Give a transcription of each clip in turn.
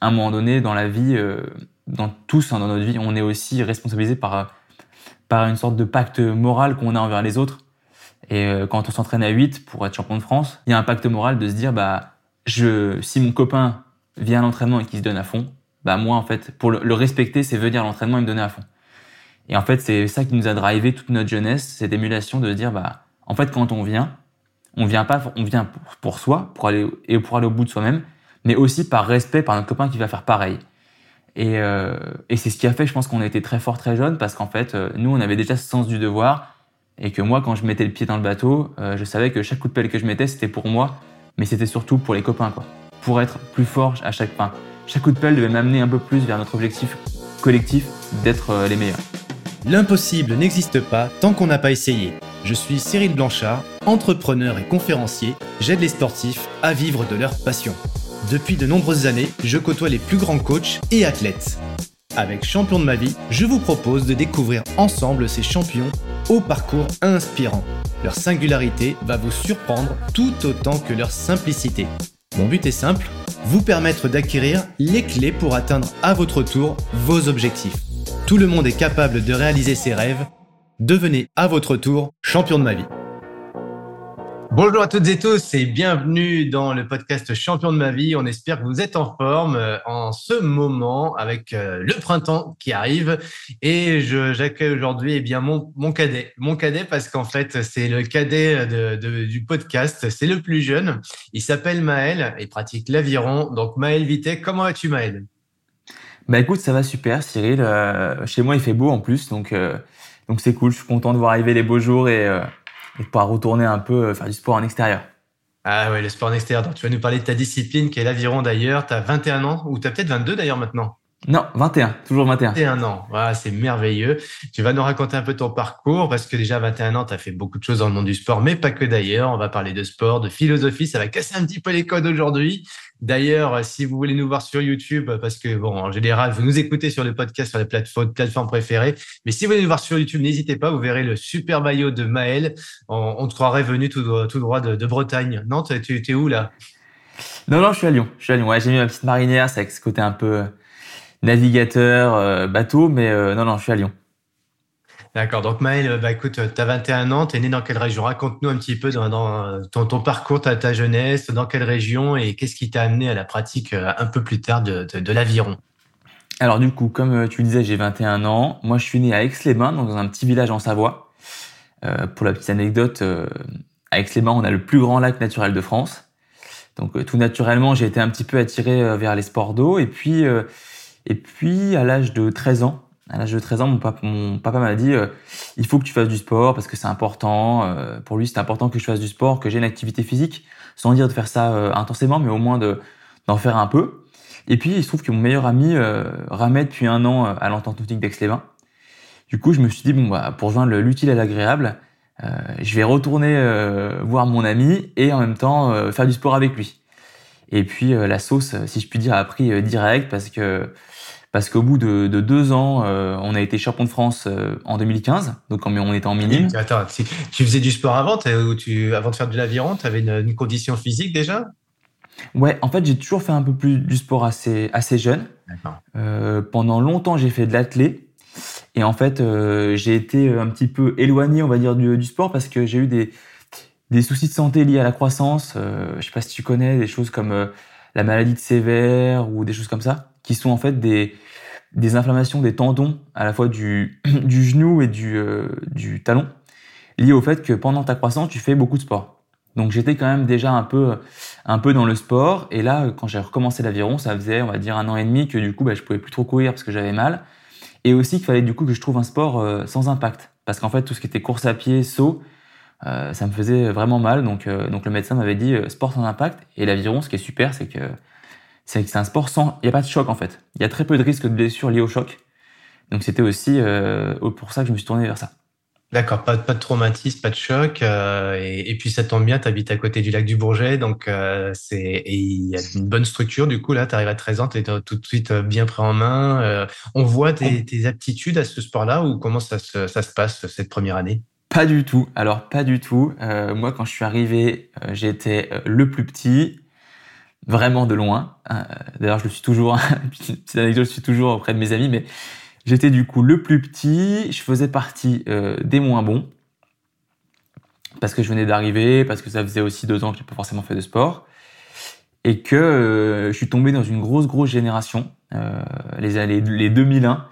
à un moment donné dans la vie, euh, dans tous hein, dans notre vie, on est aussi responsabilisé par par une sorte de pacte moral qu'on a envers les autres. Et euh, quand on s'entraîne à 8 pour être champion de France, il y a un pacte moral de se dire bah je si mon copain vient à l'entraînement et qu'il se donne à fond, bah moi en fait pour le, respecter, c'est venir à l'entraînement et me donner à fond. Et en fait, c'est ça qui nous a drivé toute notre jeunesse, cette émulation de se dire bah en fait quand on vient, on vient pas on vient pour, soi, pour aller et pour aller au bout de soi-même, mais aussi par respect par notre copain qui va faire pareil. Et, euh, et c'est ce qui a fait, je pense, qu'on a été très fort très jeune, parce qu'en fait, euh, nous, on avait déjà ce sens du devoir, et que moi, quand je mettais le pied dans le bateau, euh, je savais que chaque coup de pelle que je mettais, c'était pour moi, mais c'était surtout pour les copains, quoi. Pour être plus fort à chaque fin. Chaque coup de pelle devait m'amener un peu plus vers notre objectif collectif d'être les meilleurs. L'impossible n'existe pas tant qu'on n'a pas essayé. Je suis Cyril Blanchard, entrepreneur et conférencier. J'aide les sportifs à vivre de leur passion. Depuis de nombreuses années, je côtoie les plus grands coachs et athlètes. Avec Champion de ma vie, je vous propose de découvrir ensemble ces champions au parcours inspirant. Leur singularité va vous surprendre tout autant que leur simplicité. Mon but est simple, vous permettre d'acquérir les clés pour atteindre à votre tour vos objectifs. Tout le monde est capable de réaliser ses rêves. Devenez à votre tour champion de ma vie. Bonjour à toutes et tous et bienvenue dans le podcast Champion de ma vie. On espère que vous êtes en forme euh, en ce moment avec euh, le printemps qui arrive. Et j'accueille aujourd'hui eh bien mon, mon cadet. Mon cadet parce qu'en fait, c'est le cadet de, du podcast. C'est le plus jeune. Il s'appelle Maël et pratique l'aviron. Donc Maël Vité, comment vas-tu Maël? Bah écoute, ça va super Cyril. Euh, chez moi, il fait beau en plus. Donc donc c'est cool. Je suis content de voir arriver les beaux jours et et de pouvoir retourner un peu euh, faire du sport en extérieur. Ah ouais, le sport en extérieur. Donc, tu vas nous parler de ta discipline qui est l'aviron d'ailleurs. Tu as 21 ans ou tu as peut-être 22 d'ailleurs maintenant? Non, 21, toujours 21. 21 ans, voilà, c'est merveilleux. Tu vas nous raconter un peu ton parcours parce que déjà 21 ans, tu as fait beaucoup de choses dans le monde du sport, mais pas que d'ailleurs. On va parler de sport, de philosophie, ça va casser un petit peu les codes aujourd'hui. D'ailleurs, si vous voulez nous voir sur YouTube, parce que bon, en général, vous nous écoutez sur le podcast, sur les plateformes, plateformes préférées, mais si vous voulez nous voir sur YouTube, n'hésitez pas, vous verrez le super maillot de Maël. On, te croirait venu tout, droit de, Bretagne. Non, tu es où là? Non, non, je suis à Lyon. Je suis à Lyon. Ouais, j'ai mis ma petite marinière, c'est avec ce côté un peu navigateur, euh, bateau, mais euh, non, non, je suis à Lyon. D'accord. Donc, Maël, bah, écoute, tu as 21 ans, tu es né dans quelle région? Raconte-nous un petit peu dans, ton, parcours, ta, jeunesse, dans quelle région et qu'est-ce qui t'a amené à la pratique euh, un peu plus tard de, l'aviron? Alors, du coup, comme tu le disais, j'ai 21 ans. Moi, je suis né à Aix-les-Bains, dans un petit village en Savoie. pour la petite anecdote, à Aix-les-Bains, on a le plus grand lac naturel de France. Donc, tout naturellement, j'ai été un petit peu attiré vers les sports d'eau. Et puis, et puis, à l'âge de 13 ans, à l'âge de 13 ans, mon papa, m'a dit euh, il faut que tu fasses du sport parce que c'est important. Euh, pour lui, c'est important que je fasse du sport, que j'ai une activité physique, sans dire de faire ça euh, intensément, mais au moins de d'en faire un peu. Et puis, il se trouve que mon meilleur ami ramait depuis un an à l'entente nautique d'Aix-les-Bains. Du coup, je me suis dit bon bah pour joindre l'utile à l'agréable, je vais retourner voir mon ami et en même temps faire du sport avec lui. Et puis la sauce, si je puis dire, a pris direct parce que parce qu'au bout de, deux ans, euh, on a été champion de France euh, en 2015, donc on était en minime. Attends, tu faisais du sport avant, ou tu, avant de faire de l'aviron, tu avais une, condition physique déjà? Ouais, en fait, j'ai toujours fait un peu plus du sport assez, assez jeune. Euh, pendant longtemps, j'ai fait de l'athlé. Et en fait, j'ai été un petit peu éloigné, on va dire, du, sport parce que j'ai eu des, des soucis de santé liés à la croissance. je sais pas si tu connais des choses comme la maladie de sévère ou des choses comme ça, qui sont en fait des, des inflammations des tendons à la fois du, du genou et du, euh, du talon, liées au fait que pendant ta croissance, tu fais beaucoup de sport. Donc j'étais quand même déjà un peu, un peu dans le sport. Et là, quand j'ai recommencé l'aviron, ça faisait, on va dire, un an et demi que du coup, bah, je pouvais plus trop courir parce que j'avais mal. Et aussi qu'il fallait du coup que je trouve un sport euh, sans impact. Parce qu'en fait, tout ce qui était course à pied, saut, euh, ça me faisait vraiment mal. Donc, donc le médecin m'avait dit sport sans impact. Et l'aviron, ce qui est super, c'est que c'est que c'est un sport sans, il n'y a pas de choc en fait. Il y a très peu de risques de blessures liées au choc. Donc c'était aussi euh, pour ça que je me suis tourné vers ça. D'accord, pas, pas de traumatisme, pas de choc, euh, et, et, puis ça tombe bien, tu habites à côté du lac du Bourget, donc euh, c'est et il y a une bonne structure du coup là, tu arrives à 13 ans, tu es tout de suite bien pris en main. Euh, on voit tes, tes, aptitudes à ce sport-là ou comment ça se, ça se passe cette première année? Pas du tout. Alors pas du tout. moi quand je suis arrivé, j'étais le plus petit, vraiment de loin. Euh, d'ailleurs, je le suis toujours, petite anecdote, je suis toujours auprès de mes amis, mais j'étais du coup le plus petit, je faisais partie euh, des moins bons, parce que je venais d'arriver, parce que ça faisait aussi deux ans que j'ai pas forcément fait de sport, et que euh, je suis tombé dans une grosse, grosse génération. les, années les 2001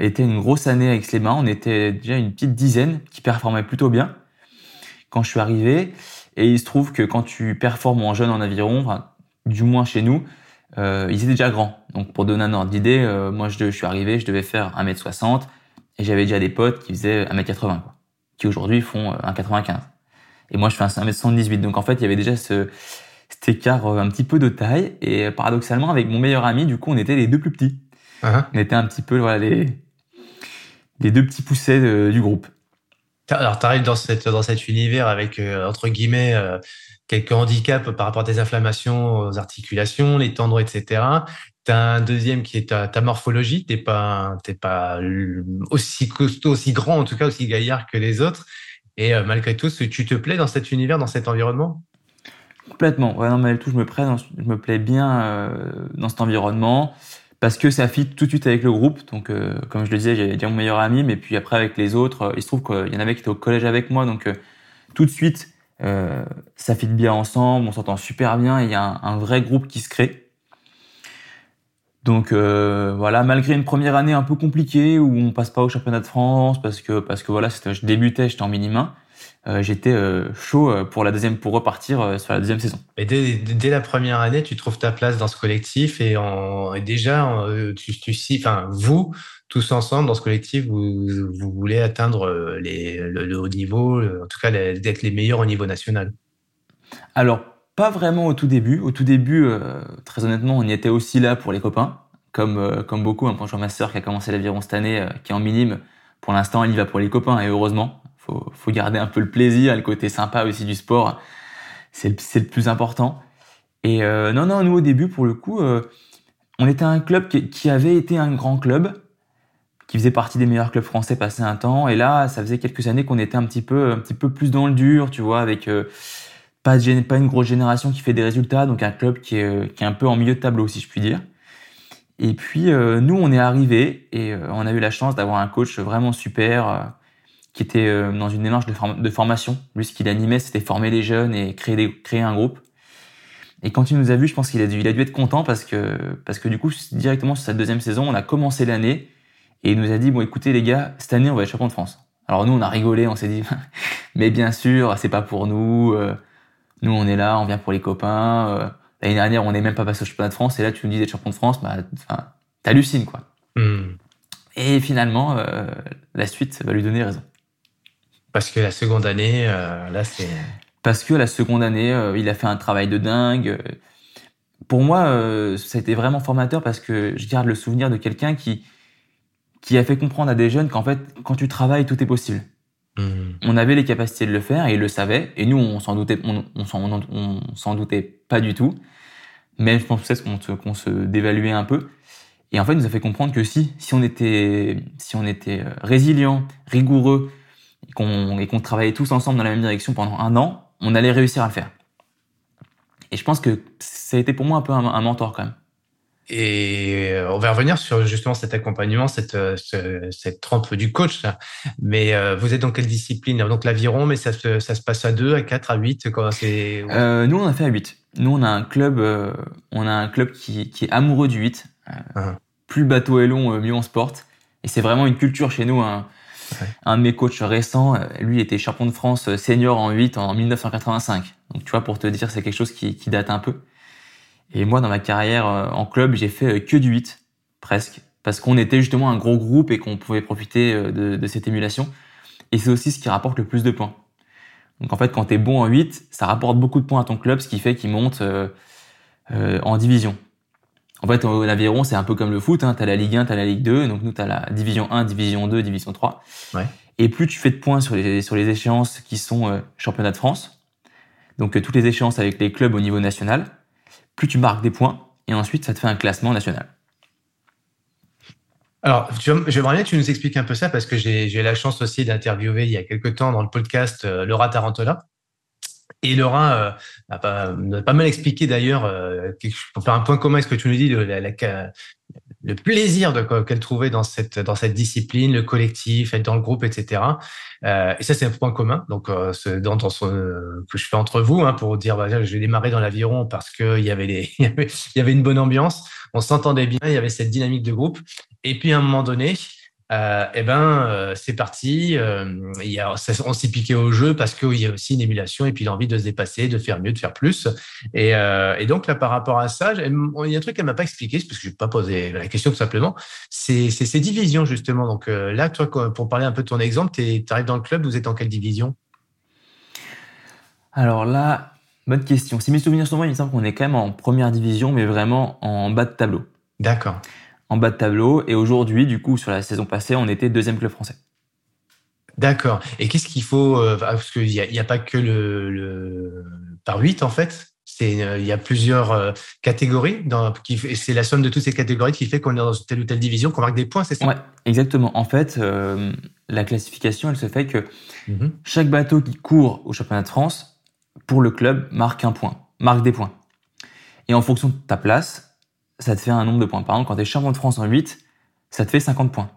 était une grosse année avec les mains, on était déjà une petite dizaine qui performait plutôt bien quand je suis arrivé. Et il se trouve que quand tu performes en jeune en aviron, du moins chez nous, euh, ils étaient déjà grands. Donc pour donner un ordre d'idée, euh, moi je, suis arrivé, je devais faire 1m60 et j'avais déjà des potes qui faisaient 1m80, quoi, qui aujourd'hui font 1m95. Euh, et moi je fais 1m78. Donc en fait il y avait déjà ce, cet écart un petit peu de taille. Et paradoxalement avec mon meilleur ami, du coup on était les deux plus petits. Uh-huh. On était un petit peu voilà, les, les deux petits poussets du groupe. Alors, tu arrives dans, cette, dans cet univers avec, entre guillemets, quelques handicaps par rapport à tes inflammations aux articulations, les tendons, etc. Tu as un deuxième qui est ta, morphologie. Tu pas, pas aussi costaud, aussi grand, en tout cas aussi gaillard que les autres. Et euh, malgré tout, tu te plais dans cet univers, dans cet environnement? Complètement. Ouais, non, malgré tout, je me plais, je me plais bien euh, dans cet environnement parce que ça fit tout de suite avec le groupe. Donc, euh, comme je le disais, j'ai déjà mon meilleur ami, mais puis après avec les autres, il se trouve qu'il y en avait qui étaient au collège avec moi, donc tout de suite, euh, ça fit bien ensemble, on s'entend super bien, il y a un, vrai groupe qui se crée. Donc euh, voilà, malgré une première année un peu compliquée où on passe pas au championnat de France parce que parce que voilà, je débutais, j'étais en mini. Euh, j'étais chaud pour la deuxième pour repartir sur la deuxième saison. Et dès, dès, la première année, tu trouves ta place dans ce collectif et, en, et déjà tu, tu enfin vous tous ensemble dans ce collectif, vous, voulez atteindre euh, les, le, haut niveau, euh, en tout cas d'être les meilleurs au niveau national Alors, pas vraiment au tout début. Au tout début, euh, très honnêtement, on y était aussi là pour les copains, comme, comme beaucoup. Hein, je ma sœur qui a commencé l'aviron cette année, qui est en minime. Pour l'instant, elle y va pour les copains, et heureusement. Faut, faut garder un peu le plaisir, le côté sympa aussi du sport. C'est le, le plus important. Et non, non, nous au début, pour le coup, on était un club qui avait été un grand club, qui faisait partie des meilleurs clubs français passé un temps. Et là, ça faisait quelques années qu'on était un petit peu, un petit peu plus dans le dur, tu vois, avec euh, pas, pas une grosse génération qui fait des résultats, donc un club qui est, euh, qui est un peu en milieu de tableau, si je puis dire. Et puis euh, nous, on est arrivé et on a eu la chance d'avoir un coach vraiment super qui était dans une démarche de, formation. Lui, ce qu'il animait, c'était former les jeunes et créer, des, créer un groupe. Et quand il nous a vus, je pense qu'il a, dû, il a dû être content parce que, parce que du coup, directement sur cette deuxième saison, on a commencé l'année et il nous a dit, bon, écoutez, les gars, cette année, on va être champion de France. Alors nous, on a rigolé, on s'est dit, mais bien sûr, c'est pas pour nous. Euh, nous, on est là, on vient pour les copains. Euh, l'année dernière, on n'est même pas passé au championnat de France. Et là, tu nous dis d'être champion de France, bah, t'hallucines, quoi. Hmm. Et finalement, euh, la suite va lui donner raison. Parce que la seconde année, là, c'est... Parce que la seconde année, il a fait un travail de dingue. Pour moi, ça a été vraiment formateur parce que je garde le souvenir de quelqu'un qui, qui a fait comprendre à des jeunes qu'en fait, quand tu travailles, tout est possible. Mmh. On avait les capacités de le faire et ils le savaient. Et nous, on s'en doutait, on, on s'en doutait pas du tout. Même, je pense qu'on qu'on se dévaluait un peu. Et en fait, il nous a fait comprendre que si, si on était, si on était résilient, rigoureux, et qu'on, et qu'on travaillait tous ensemble dans la même direction pendant un an, on allait réussir à le faire. Et je pense que ça a été pour moi un peu un mentor quand même. Et euh, on va revenir sur justement cet accompagnement, cette, euh, cette trempe du coach. Mais euh, vous êtes dans quelle discipline? Donc l'aviron, mais ça se, ça se passe à 2, à 4, à 8 quoi, euh, Nous, on a fait à 8. Nous, on a un club, on a un club qui, qui est amoureux du 8. Uh-huh. Plus le bateau est long, mieux on se porte. Et c'est vraiment une culture chez nous. Un, un de mes coachs récents, lui, était champion de France senior en 8 en 1985. Donc tu vois, pour te dire, c'est quelque chose qui, qui date un peu. Et moi, dans ma carrière euh, en club, j'ai fait euh, que du 8, presque, parce qu'on était justement un gros groupe et qu'on pouvait profiter euh, de, de, cette émulation. Et c'est aussi ce qui rapporte le plus de points. Donc en fait, quand tu es bon en 8, ça rapporte beaucoup de points à ton club, ce qui fait qu'il monte euh, en division. En fait, l'aviron, c'est un peu comme le foot. Hein. Tu as la Ligue 1, tu as la Ligue 2. Donc nous, tu as la Division 1, Division 2, Division 3. Ouais. Et plus tu fais de points sur les, sur les échéances qui sont euh, championnat de France, donc toutes les échéances avec les clubs au niveau national, plus tu marques des points, et ensuite ça te fait un classement national. Alors, j'aimerais bien que tu nous expliques un peu ça parce que j'ai eu la chance aussi d'interviewer il y a quelques temps dans le podcast euh, Laura Tarantola. Et Laura euh, a, pas, mal expliqué d'ailleurs, euh, pour faire un point commun, ce que tu nous dis, le, le plaisir qu'elle trouvait dans cette dans cette discipline, le collectif, être dans le groupe, etc. Euh, et ça, c'est un point commun. Donc, euh, que je fais entre vous hein, pour dire, bah, je vais démarrer dans l'aviron parce que il y avait il y avait une bonne ambiance, on s'entendait bien, il y avait cette dynamique de groupe. Et puis à un moment donné, euh, eh ben euh, c'est parti. Euh, il y a, on s'est piqué au jeu parce qu'il y a aussi une émulation et puis l'envie de se dépasser, de faire mieux, de faire plus. Et, et donc là, par rapport à ça, il y a un truc qu'elle m'a pas expliqué, parce que je vais pas posé la question tout simplement. C'est ces divisions justement. Donc là, toi, pour parler un peu de ton exemple, tu arrives dans le club, vous êtes en quelle division? Alors là, bonne question. Si mes souvenirs sont bons, il me semble qu'on est quand même en première division, mais vraiment en bas de tableau. D'accord en bas de tableau. Et aujourd'hui, du coup, sur la saison passée, on était deuxième club français. D'accord. Et qu'est-ce qu'il faut euh, Parce qu'il n'y a, a, pas que le, par 8 en fait. C'est euh, il y a plusieurs euh, catégories. Dans, c'est la somme de toutes ces catégories qui fait qu'on est dans telle ou telle division, qu'on marque des points, c'est ça? Exactement. En fait, la classification, elle se fait que mhm. chaque bateau qui court au championnat de France pour le club marque un point, marque des points. Et en fonction de ta place, ça te fait un nombre de points. Par exemple, quand tu es champion de France en 8, ça te fait 50 points.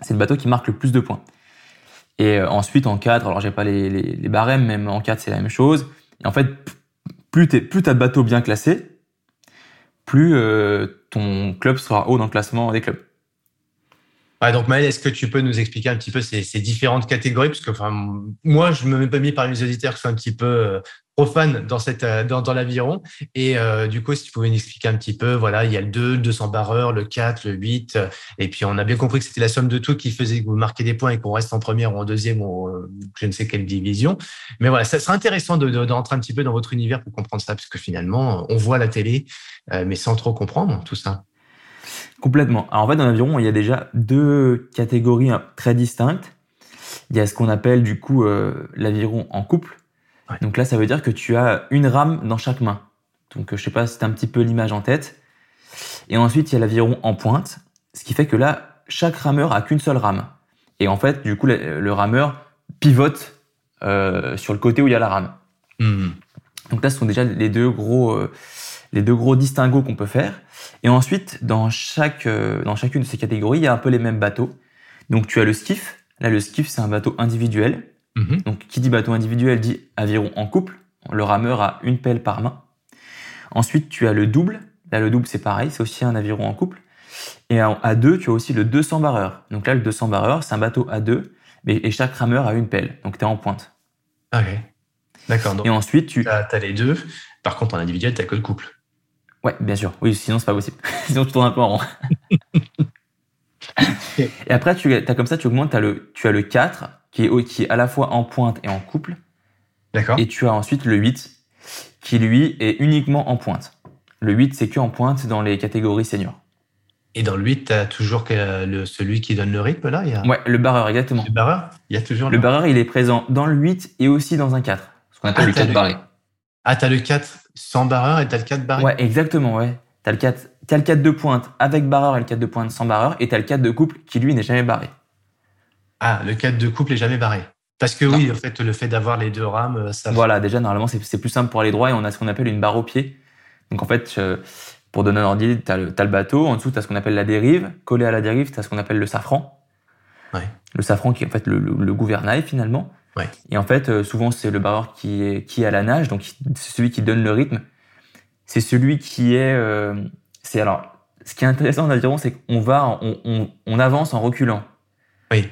C'est le bateau qui marque le plus de points. Et euh, ensuite, en 4, alors j'ai pas les, barèmes, même en 4, c'est la même chose. Et en fait, plus tu plus as de bateaux bien classés, plus euh, ton club sera haut dans le classement des clubs. Ouais, donc Maël, est-ce que tu peux nous expliquer un petit peu ces, ces différentes catégories? Parce que enfin, moi, je me mets pas mis par les auditeurs qui sont un petit peu euh, profane dans cette euh, dans, dans l'aviron. Et euh, du coup, si tu pouvais nous expliquer un petit peu, voilà, il y a le 2, le 200 barreur, le 4, le 8. Euh, et puis, on a bien compris que c'était la somme de tout qui faisait que vous marquez des points et qu'on reste en première ou en deuxième ou je ne sais quelle division. Mais voilà, ça serait intéressant de, de, un petit peu dans votre univers pour comprendre ça, parce que finalement, on voit la télé, mais sans trop comprendre tout ça. Complètement. Alors en fait, dans l'aviron, il y a déjà deux catégories hein, très distinctes. Il y a ce qu'on appelle du coup l'aviron en couple, donc là, ça veut dire que tu as une rame dans chaque main. Donc je sais pas si tu un petit peu l'image en tête. Et ensuite, il y a l'aviron en pointe, ce qui fait que là, chaque rameur a qu'une seule rame. Et en fait, du coup, le, rameur pivote euh, sur le côté où il y a la rame. Hmm. Donc là, ce sont déjà les deux gros, euh, les deux gros distinguos qu'on peut faire. Et ensuite, dans chaque, euh, dans chacune de ces catégories, il y a un peu les mêmes bateaux. Donc tu as le skiff. Là, le skiff, c'est un bateau individuel. Mhm. Donc, qui dit bateau individuel dit aviron en couple. Le rameur a une pelle par main. Ensuite, tu as le double. Là, le double, c'est pareil, c'est aussi un aviron en couple. Et à deux, tu as aussi le 200 barreur. Donc là, le 200 barreur, c'est un bateau à deux, et chaque rameur a une pelle. Donc tu es en pointe. Ok. D'accord. Et ensuite, tu. as, les deux. Par contre, en individuel, tu que le couple. Ouais, bien sûr. Oui, sinon, c'est pas possible. sinon, tu tournes un peu en rond. et après, tu as comme ça, tu augmentes, as le, tu as le 4 qui est, qui est à la fois en pointe et en couple. D'accord. Et tu as ensuite le 8, qui lui est uniquement en pointe. Le 8, c'est que en pointe dans les catégories seniors. Et dans le 8, tu as toujours le, celui qui donne le rythme, là il Ouais, le barreur, exactement. Le barreur Il y a toujours le, barreur, il est présent dans le 8 et aussi dans un 4. Ce qu'on appelle ah, le 4 barré. Ah, t'as le 4 sans barreur et t'as le 4 barré Ouais, exactement, ouais. T'as le 4, as le 4 de pointe avec barreur et le 4 de pointe sans barreur, et t'as le 4 de couple qui lui n'est jamais barré. Ah, le cadre de couple est jamais barré. Parce que oui, en fait, le fait d'avoir les deux rames, euh, ça. Voilà, déjà, normalement, c'est plus simple pour aller droit et on a ce qu'on appelle une barre au pied. Donc, en fait, euh, pour donner un ordre tu as, le bateau, en dessous, tu as ce qu'on appelle la dérive. Collé à la dérive, tu as ce qu'on appelle le safran. Ouais. Le safran qui est en fait le, gouvernail, finalement. Ouais. Et en fait, euh, souvent, c'est le barreur qui est, qui est à la nage, donc c'est celui qui donne le rythme. C'est celui qui est. c'est alors, ce qui est intéressant dans l'aviron, c'est qu'on va, on, on, on avance en reculant. Oui.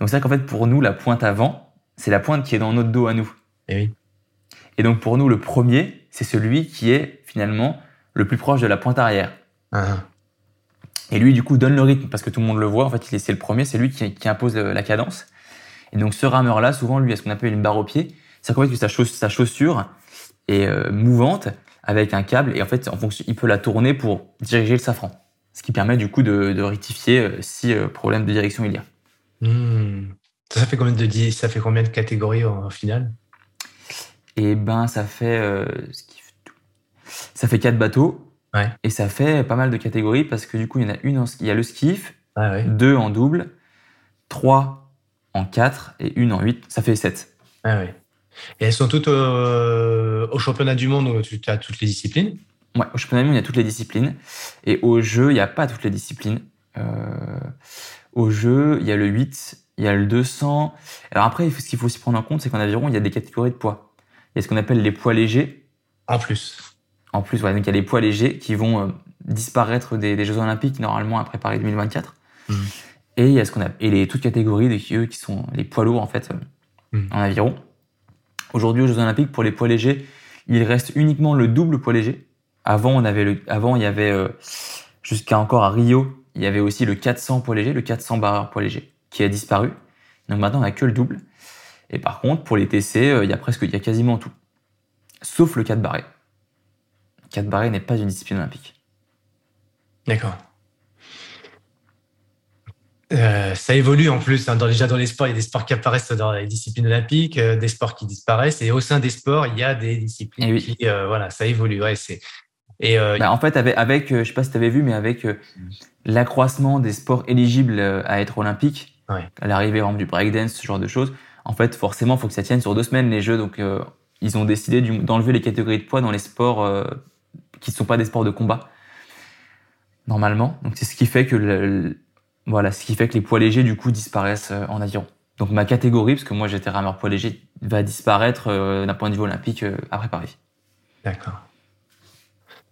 Donc c'est vrai qu'en fait, pour nous, la pointe avant, c'est la pointe qui est dans notre dos à nous. Et eh oui. Et donc pour nous, le premier, c'est celui qui est finalement le plus proche de la pointe arrière. Ah. Et lui, du coup, donne le rythme parce que tout le monde le voit. En fait, c'est le premier, c'est lui qui, impose la cadence. Et donc ce rameur-là, souvent, lui, a ce qu'on appelle une barre au pied. C'est qu'en fait, que sa, sa chaussure est euh, mouvante avec un câble et en fait, en fonction, il peut la tourner pour diriger le safran. Ce qui permet du coup de, rectifier euh, si euh, problème de direction il y a. Hmm. Ça fait combien de ça fait combien de catégories au, final Eh ben, ça fait euh, ça fait quatre bateaux. Et ça fait pas mal de catégories parce que du coup, il y en a une, il y a le skiff, ah deux en double, trois en quatre et une en huit. Ça fait sept. Ah ouais. Et elles sont toutes au championnat du monde où tu as toutes les disciplines? Ouais, au championnat du monde, il y a toutes les disciplines. Et au jeu, il n'y a pas toutes les disciplines. au jeu, il y a le 8, il y a le 200. Alors après, ce qu'il faut aussi prendre en compte, c'est qu'en aviron, il y a des catégories de poids. Il y a ce qu'on appelle les poids légers. En plus. En plus, voilà, donc il y a les poids légers qui vont euh, disparaître des, Jeux Olympiques normalement après Paris 2024. Mmh. Et il y a ce qu'on a et les toutes catégories de eux qui sont les poids lourds en fait mmh. en aviron. Aujourd'hui aux Jeux Olympiques pour les poids légers, il reste uniquement le double poids léger. Avant on avait le, avant il y avait euh, jusqu'à encore à Rio, il y avait aussi le 400 poids léger, le 400 barreur poids léger qui a disparu. Donc maintenant, on n'a que le double. Et par contre, pour les TC, euh, il y a presque, il y a quasiment tout. Sauf le 4 barré. 4 barré n'est pas une discipline olympique. D'accord. Euh, ça évolue en plus. Hein. déjà dans les sports, il y a des sports qui apparaissent dans les disciplines olympiques, euh, des sports qui disparaissent, et au sein des sports, il y a des disciplines eh qui, voilà, ça évolue. Ouais, c'est. Et bah, en fait, avec, avec je sais pas si tu avais vu, mais avec l'accroissement des sports éligibles à être olympiques, Ouais. À l'arrivée, du breakdance, ce genre de choses. En fait, forcément, il faut que ça tienne sur deux semaines les jeux. Donc, euh, ils ont décidé d'enlever les catégories de poids dans les sports euh, qui ne sont pas des sports de combat. Normalement. Donc, c'est ce qui fait que le, voilà, ce qui fait que les poids légers, du coup, disparaissent euh, en aviron. Donc, ma catégorie, parce que moi, j'étais rameur poids léger, va disparaître d'un point de vue olympique après Paris. D'accord.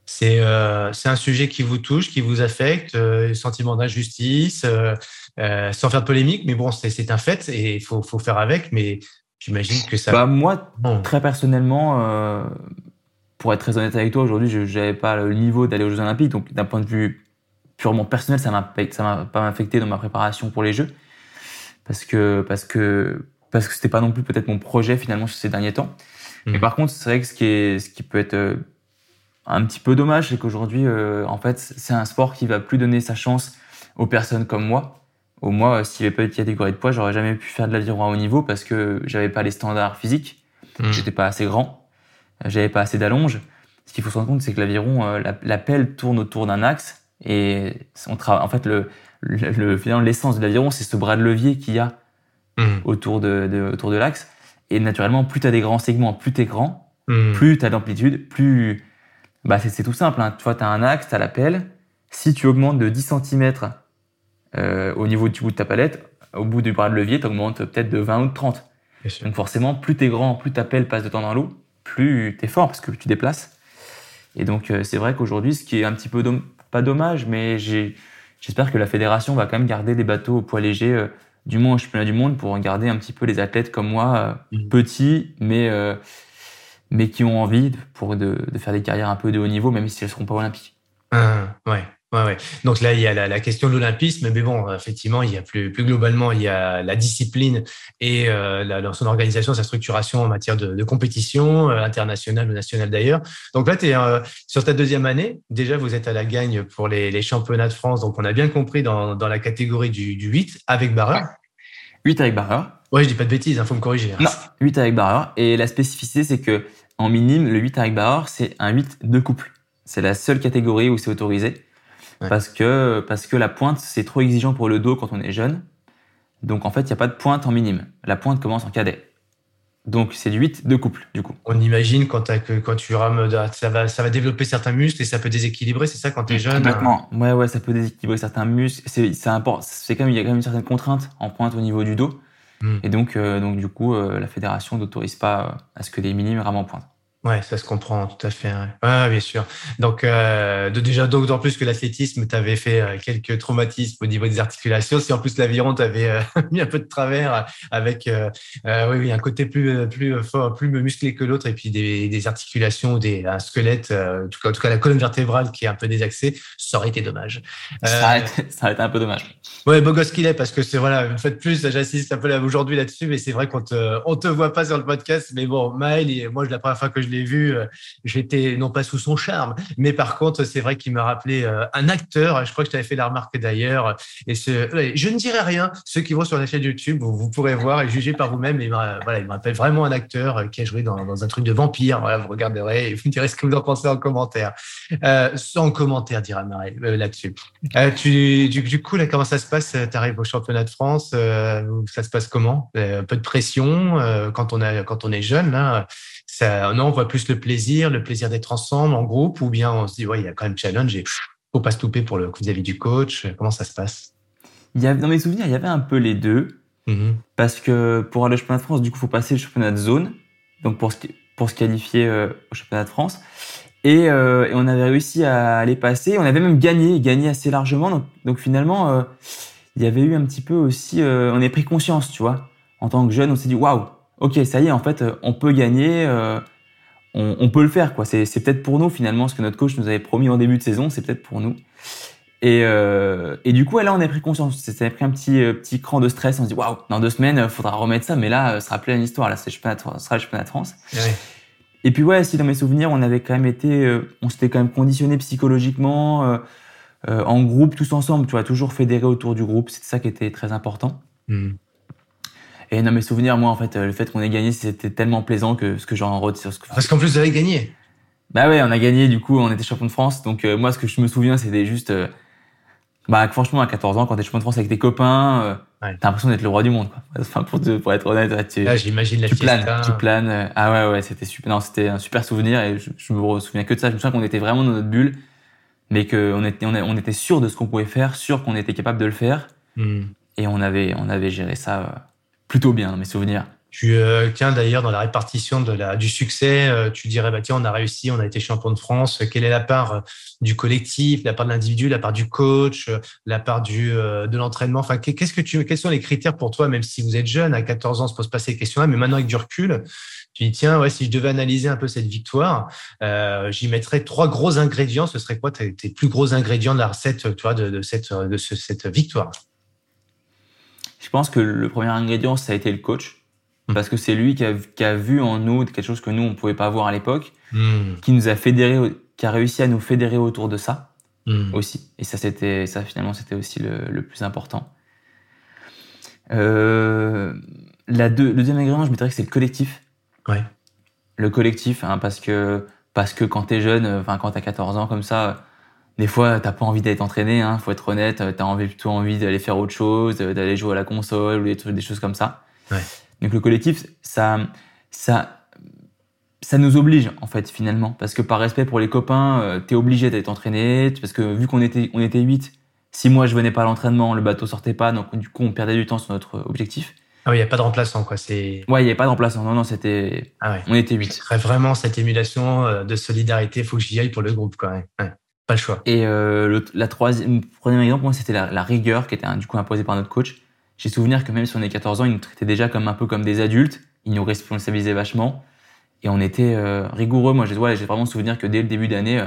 C'est euh, un sujet qui vous touche, qui vous affecte, euh, sentiment d'injustice, euh, sans faire de polémique, mais bon, c'est un fait et il faut, faut, faire avec, mais j'imagine que ça... Bah, moi, très personnellement, pour être très honnête avec toi, aujourd'hui, je n'avais pas le niveau d'aller aux Jeux Olympiques, donc d'un point de vue purement personnel, ça m'a pas affecté dans ma préparation pour les Jeux, parce que parce que parce que c'était pas non plus peut-être mon projet finalement ces derniers temps. Mais mmh. par contre, c'est vrai que ce qui est ce qui peut être un petit peu dommage, c'est qu'aujourd'hui, euh, en fait, c'est un sport qui va plus donner sa chance aux personnes comme moi. Au moi, euh, s'il n'y avait pas eu de catégorie de poids, j'aurais jamais pu faire de l'aviron à haut niveau parce que j'avais pas les standards physiques, mmh. j'étais pas assez grand, j'avais pas assez d'allonge. Ce qu'il faut se rendre compte, c'est que l'aviron, euh, la, pelle tourne autour d'un axe et on travaille. En fait, le, le, l'essence de l'aviron, c'est ce bras de levier qu'il y a mmh. autour de, de, autour de l'axe. Et naturellement, plus tu as des grands segments, plus tu es grand, mmh. plus tu as d'amplitude, plus bah c'est tout simple. Hein. Tu vois, tu as un axe, tu as la pelle. Si tu augmentes de 10 cm euh, au niveau du bout de ta palette, au bout du bras de levier, tu augmentes peut-être de 20 ou de 30. Donc forcément, plus tu es grand, plus ta pelle passe de temps dans l'eau, plus tu es fort parce que tu déplaces. Et donc euh, c'est vrai qu'aujourd'hui, ce qui est un petit peu pas dommage, mais j'espère que la fédération va quand même garder des bateaux au poids léger euh, du moins au championnat du monde pour garder un petit peu les athlètes comme moi, euh, mmh. petits, mais mais qui ont envie pour de, de, faire des carrières un peu de haut niveau, même si elles ne seront pas olympiques. Ah, ouais. Ouais, ouais. Donc là, il y a la, la, question de l'olympisme, mais bon, effectivement, il y a plus, plus globalement, il y a la discipline et euh, la, son organisation, sa structuration en matière de, de compétition euh, internationale ou nationale d'ailleurs. Donc là, tu es euh, sur ta deuxième année. Déjà, vous êtes à la gagne pour les, les, championnats de France. Donc, on a bien compris dans, dans la catégorie du, du 8 avec barreur. 8 avec barreur. Ouais, je dis pas de bêtises, il hein, faut me corriger. Non, 8 avec barreur. Et la spécificité, c'est que en minime, le 8 avec barreur, c'est un 8 de couple. C'est la seule catégorie où c'est autorisé. Parce que, parce que la pointe, c'est trop exigeant pour le dos quand on est jeune. Donc, en fait, il n'y a pas de pointe en minime. La pointe commence en cadet. Donc, c'est du 8 de couple, du coup. On imagine quand, que, quand tu rames, ça va, ça va développer certains muscles et ça peut déséquilibrer, c'est ça, quand tu es jeune? Complètement. Ouais, ouais, ça peut déséquilibrer certains muscles. C'est, c'est important. C'est quand même, il y a quand même une certaine contrainte en pointe au niveau du dos. Hmm. Et donc, euh, donc, du coup, euh, la fédération n'autorise pas euh, à ce que les minimes rament en pointe. Ouais, ça se comprend tout à fait. Ouais, bien sûr. Donc, euh, de, déjà, d'autant plus que l'athlétisme, tu avais fait euh, quelques traumatismes au niveau des articulations. Si en plus l'aviron, tu avais euh, mis un peu de travers avec, euh, oui, oui, un côté plus, plus fort, plus musclé que l'autre, et puis des, des articulations, des, un squelette, en tout, cas, en, tout cas, la colonne vertébrale qui est un peu désaxée, ça aurait été dommage. ça, aurait été, un peu dommage. Ouais, beau gosse qu'il est, parce que c'est voilà, une fois de plus, j'assiste un peu aujourd'hui là-dessus, mais c'est vrai qu'on te, on te voit pas sur le podcast. Mais bon, Maël, moi, la première fois que je l'ai vu, j'étais non pas sous son charme, mais par contre, c'est vrai qu'il me rappelait un acteur. Je crois que je t'avais fait la remarque d'ailleurs. Et ce, je ne dirai rien. Ceux qui vont sur la chaîne YouTube, vous, pourrez voir et juger par vous-même. Il, me rappelle vraiment un acteur qui a joué dans, un truc de vampire. Vous regarderez et vous me direz ce que vous en pensez en commentaire. sans commentaire, dira Marie là-dessus. du, coup, là, comment ça se passe Tu arrives au championnat de France. ça se passe comment? Un peu de pression quand on a quand on est jeune. Ça, non, on voit plus le plaisir, le plaisir d'être ensemble en groupe, ou bien on se dit ouais, il y a quand même challenge et faut pas se louper pour le vis-à-vis du coach. Comment ça se passe? Il y avait, Dans mes souvenirs, il y avait un peu les deux. Mm-hmm. Parce que pour aller au championnat de France, du coup, faut passer le championnat de zone, donc pour se, pour se qualifier euh, au championnat de France. Et, euh, et, on avait réussi à les passer. On avait même gagné, gagné assez largement. Donc, donc finalement, euh, il y avait eu un petit peu aussi, on a pris conscience, tu vois. En tant que jeune, on s'est dit waouh, ok, ça y est, en fait, on peut gagner, on, on, peut le faire, quoi. C'est peut-être pour nous finalement ce que notre coach nous avait promis en début de saison, c'est peut-être pour nous. Et, euh, et du coup, là, on a pris conscience. Ça a pris un petit petit cran de stress. On se dit waouh, dans deux semaines, il faudra remettre ça. Mais là, ça sera plus une histoire. Là, c'est ce sera le championnat de France. Et puis ouais, si dans mes souvenirs, on avait quand même été, euh, on s'était quand même conditionné psychologiquement, euh, euh, en groupe, tous ensemble, tu vois, toujours fédéré autour du groupe. C'était ça qui était très important. Hmm. Et dans mes souvenirs, moi, en fait, le fait qu'on ait gagné, c'était tellement plaisant que ce que j'en retire. Ce que... Parce qu'en plus, vous avez gagné. Bah ouais, on a gagné. Du coup, on était champion de France. Donc moi, ce que je me souviens, c'était juste bah, franchement, à 14 ans, quand t'es champion de France avec tes copains, euh, t'as l'impression d'être le roi du monde, quoi. Enfin, pour, pour être honnête, tu, ah, j'imagine la tu planes, tu planes. Euh, ah ouais, ouais, c'était super. Non, c'était un super souvenir et je, me souviens que de ça. Je me souviens qu'on était vraiment dans notre bulle, mais qu'on était, on, était sûr de ce qu'on pouvait faire, sûr qu'on était capable de le faire. Hmm. Et on avait, on avait géré ça euh, plutôt bien mes souvenirs. Tu euh, tiens d'ailleurs dans la répartition de du succès, euh, tu dirais bah tiens on a réussi, on a été champion de France. Quelle est la part euh, du collectif, la part de l'individu, la part du coach, la part du de l'entraînement? Enfin qu'est-ce que quels sont les critères pour toi, même si vous êtes jeune à 14 ans, on se pose pas ces questions-là, mais maintenant avec du recul, tu dis tiens ouais si je devais analyser un peu cette victoire, j'y mettrais trois gros ingrédients. Ce serait quoi tes, plus gros ingrédients de la recette, toi de cette de cette victoire? Je pense que le premier ingrédient ça a été le coach Hmm. parce que c'est lui qui a, qui a, vu en nous quelque chose que nous on pouvait pas voir à l'époque, hmm. qui nous a fédéré, qui a réussi à nous fédérer autour de ça hmm. aussi. Et ça c'était ça finalement c'était aussi le, le, plus important. Euh, la deux, le deuxième ingrédient, je me dirais que c'est le collectif. Ouais. Le collectif, hein, parce que parce que quand t'es jeune, enfin quand t'as 14 ans comme ça, des fois t'as pas envie d'être entraîné, hein, faut être honnête, t'as envie plutôt envie d'aller faire autre chose, d'aller jouer à la console ou des trucs, des choses comme ça. Ouais. Donc le collectif, ça, ça, ça nous oblige en fait finalement, parce que par respect pour les copains, euh, t'es obligé d'être entraîné, parce que vu qu'on était, on était 8, si moi je venais pas à l'entraînement, le bateau sortait pas, donc du coup on perdait du temps sur notre objectif. Ah oui, il n'y a pas de remplaçant, quoi. C'est... Ouais, il n'y a pas de remplaçant. Non, non, c'était. Ah ouais. On était 8. Ce vraiment cette émulation euh, de solidarité. Il faut que j'y aille pour le groupe, quoi. Ouais. Pas le choix. Et euh, le, la troisième, premier exemple, moi, c'était la, la, rigueur qui était du coup imposée par notre coach. J'ai souvenir que même si on est 14 ans, ils nous traitaient déjà comme un peu comme des adultes. Ils nous responsabilisaient vachement. Et on était euh, rigoureux. Moi, j'ai ouais, vraiment souvenir que dès le début d'année, euh,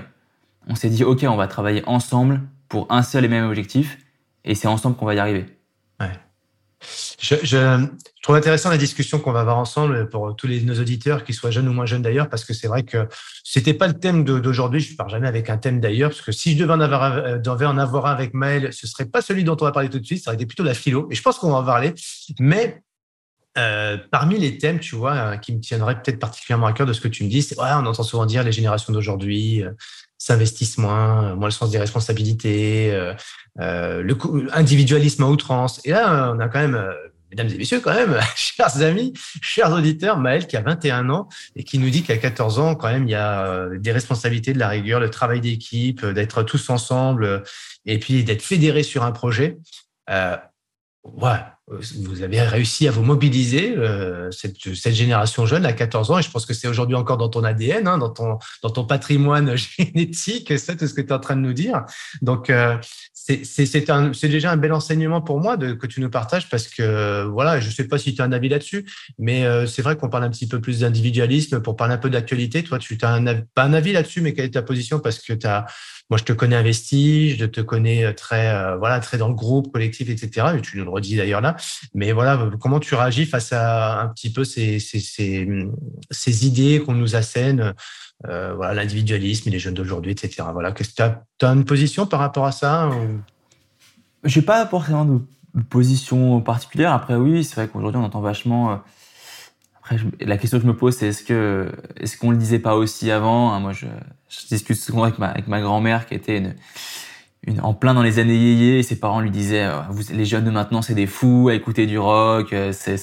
on s'est dit, OK, on va travailler ensemble pour un seul et même objectif. Et c'est ensemble qu'on va y arriver. Je, trouve intéressant la discussion qu'on va avoir ensemble pour tous les, nos auditeurs, qu'ils soient jeunes ou moins jeunes d'ailleurs, parce que c'est vrai que c'était pas le thème d'aujourd'hui. Je ne pars jamais avec un thème d'ailleurs, parce que si je devais en avoir, euh, en avoir un avec Maël, ce serait pas celui dont on va parler tout de suite, ça aurait été plutôt la philo. Et je pense qu'on va en parler. Mais euh, parmi les thèmes, tu vois, euh, qui me tiendraient peut-être particulièrement à cœur de ce que tu me dis, c'est ouais, on entend souvent dire les générations d'aujourd'hui euh, s'investissent moins, moins le sens des responsabilités, euh, le individualisme à outrance. Et là, on a quand même, mesdames et messieurs, quand même, chers amis, chers auditeurs, Maël qui a 21 ans et qui nous dit qu'à 14 ans, quand même, il y a des responsabilités, de la rigueur, le travail d'équipe, d'être tous ensemble et puis d'être fédérés sur un projet. Euh, ouais, vous avez réussi à vous mobiliser, euh, cette, cette, génération jeune à 14 ans, et je pense que c'est aujourd'hui encore dans ton ADN, hein, dans, ton, dans ton patrimoine génétique, c'est tout ce que tu es en train de nous dire. Donc, euh, c'est déjà un bel enseignement pour moi de, que tu nous partages parce que, voilà, je ne sais pas si tu as un avis là-dessus, mais euh, c'est vrai qu'on parle un petit peu plus d'individualisme pour parler un peu d'actualité. Toi, tu as un, pas un avis là-dessus, mais quelle est ta position? Parce que tu as moi, je te connais investi, je te connais euh, très, euh, voilà, très dans le groupe, collectif, etc. Et tu nous le redis d'ailleurs là. Mais voilà, comment tu réagis face à un petit peu ces, ces, ces, idées qu'on nous assène, euh, voilà, l'individualisme, les jeunes d'aujourd'hui, etc. Voilà, tu as, une position par rapport à ça Je n'ai pas forcément de position particulière. Après, oui, c'est vrai qu'aujourd'hui, on entend vachement. Euh, après, la question que je me pose, c'est est-ce que est-ce qu'on le disait pas aussi avant? Hein, Moi, je, discute souvent avec ma grand-mère qui était une, une, en plein dans les années yéyé. Ses parents lui disaient euh, vous, les jeunes de maintenant, c'est des fous à écouter du rock, euh, c'est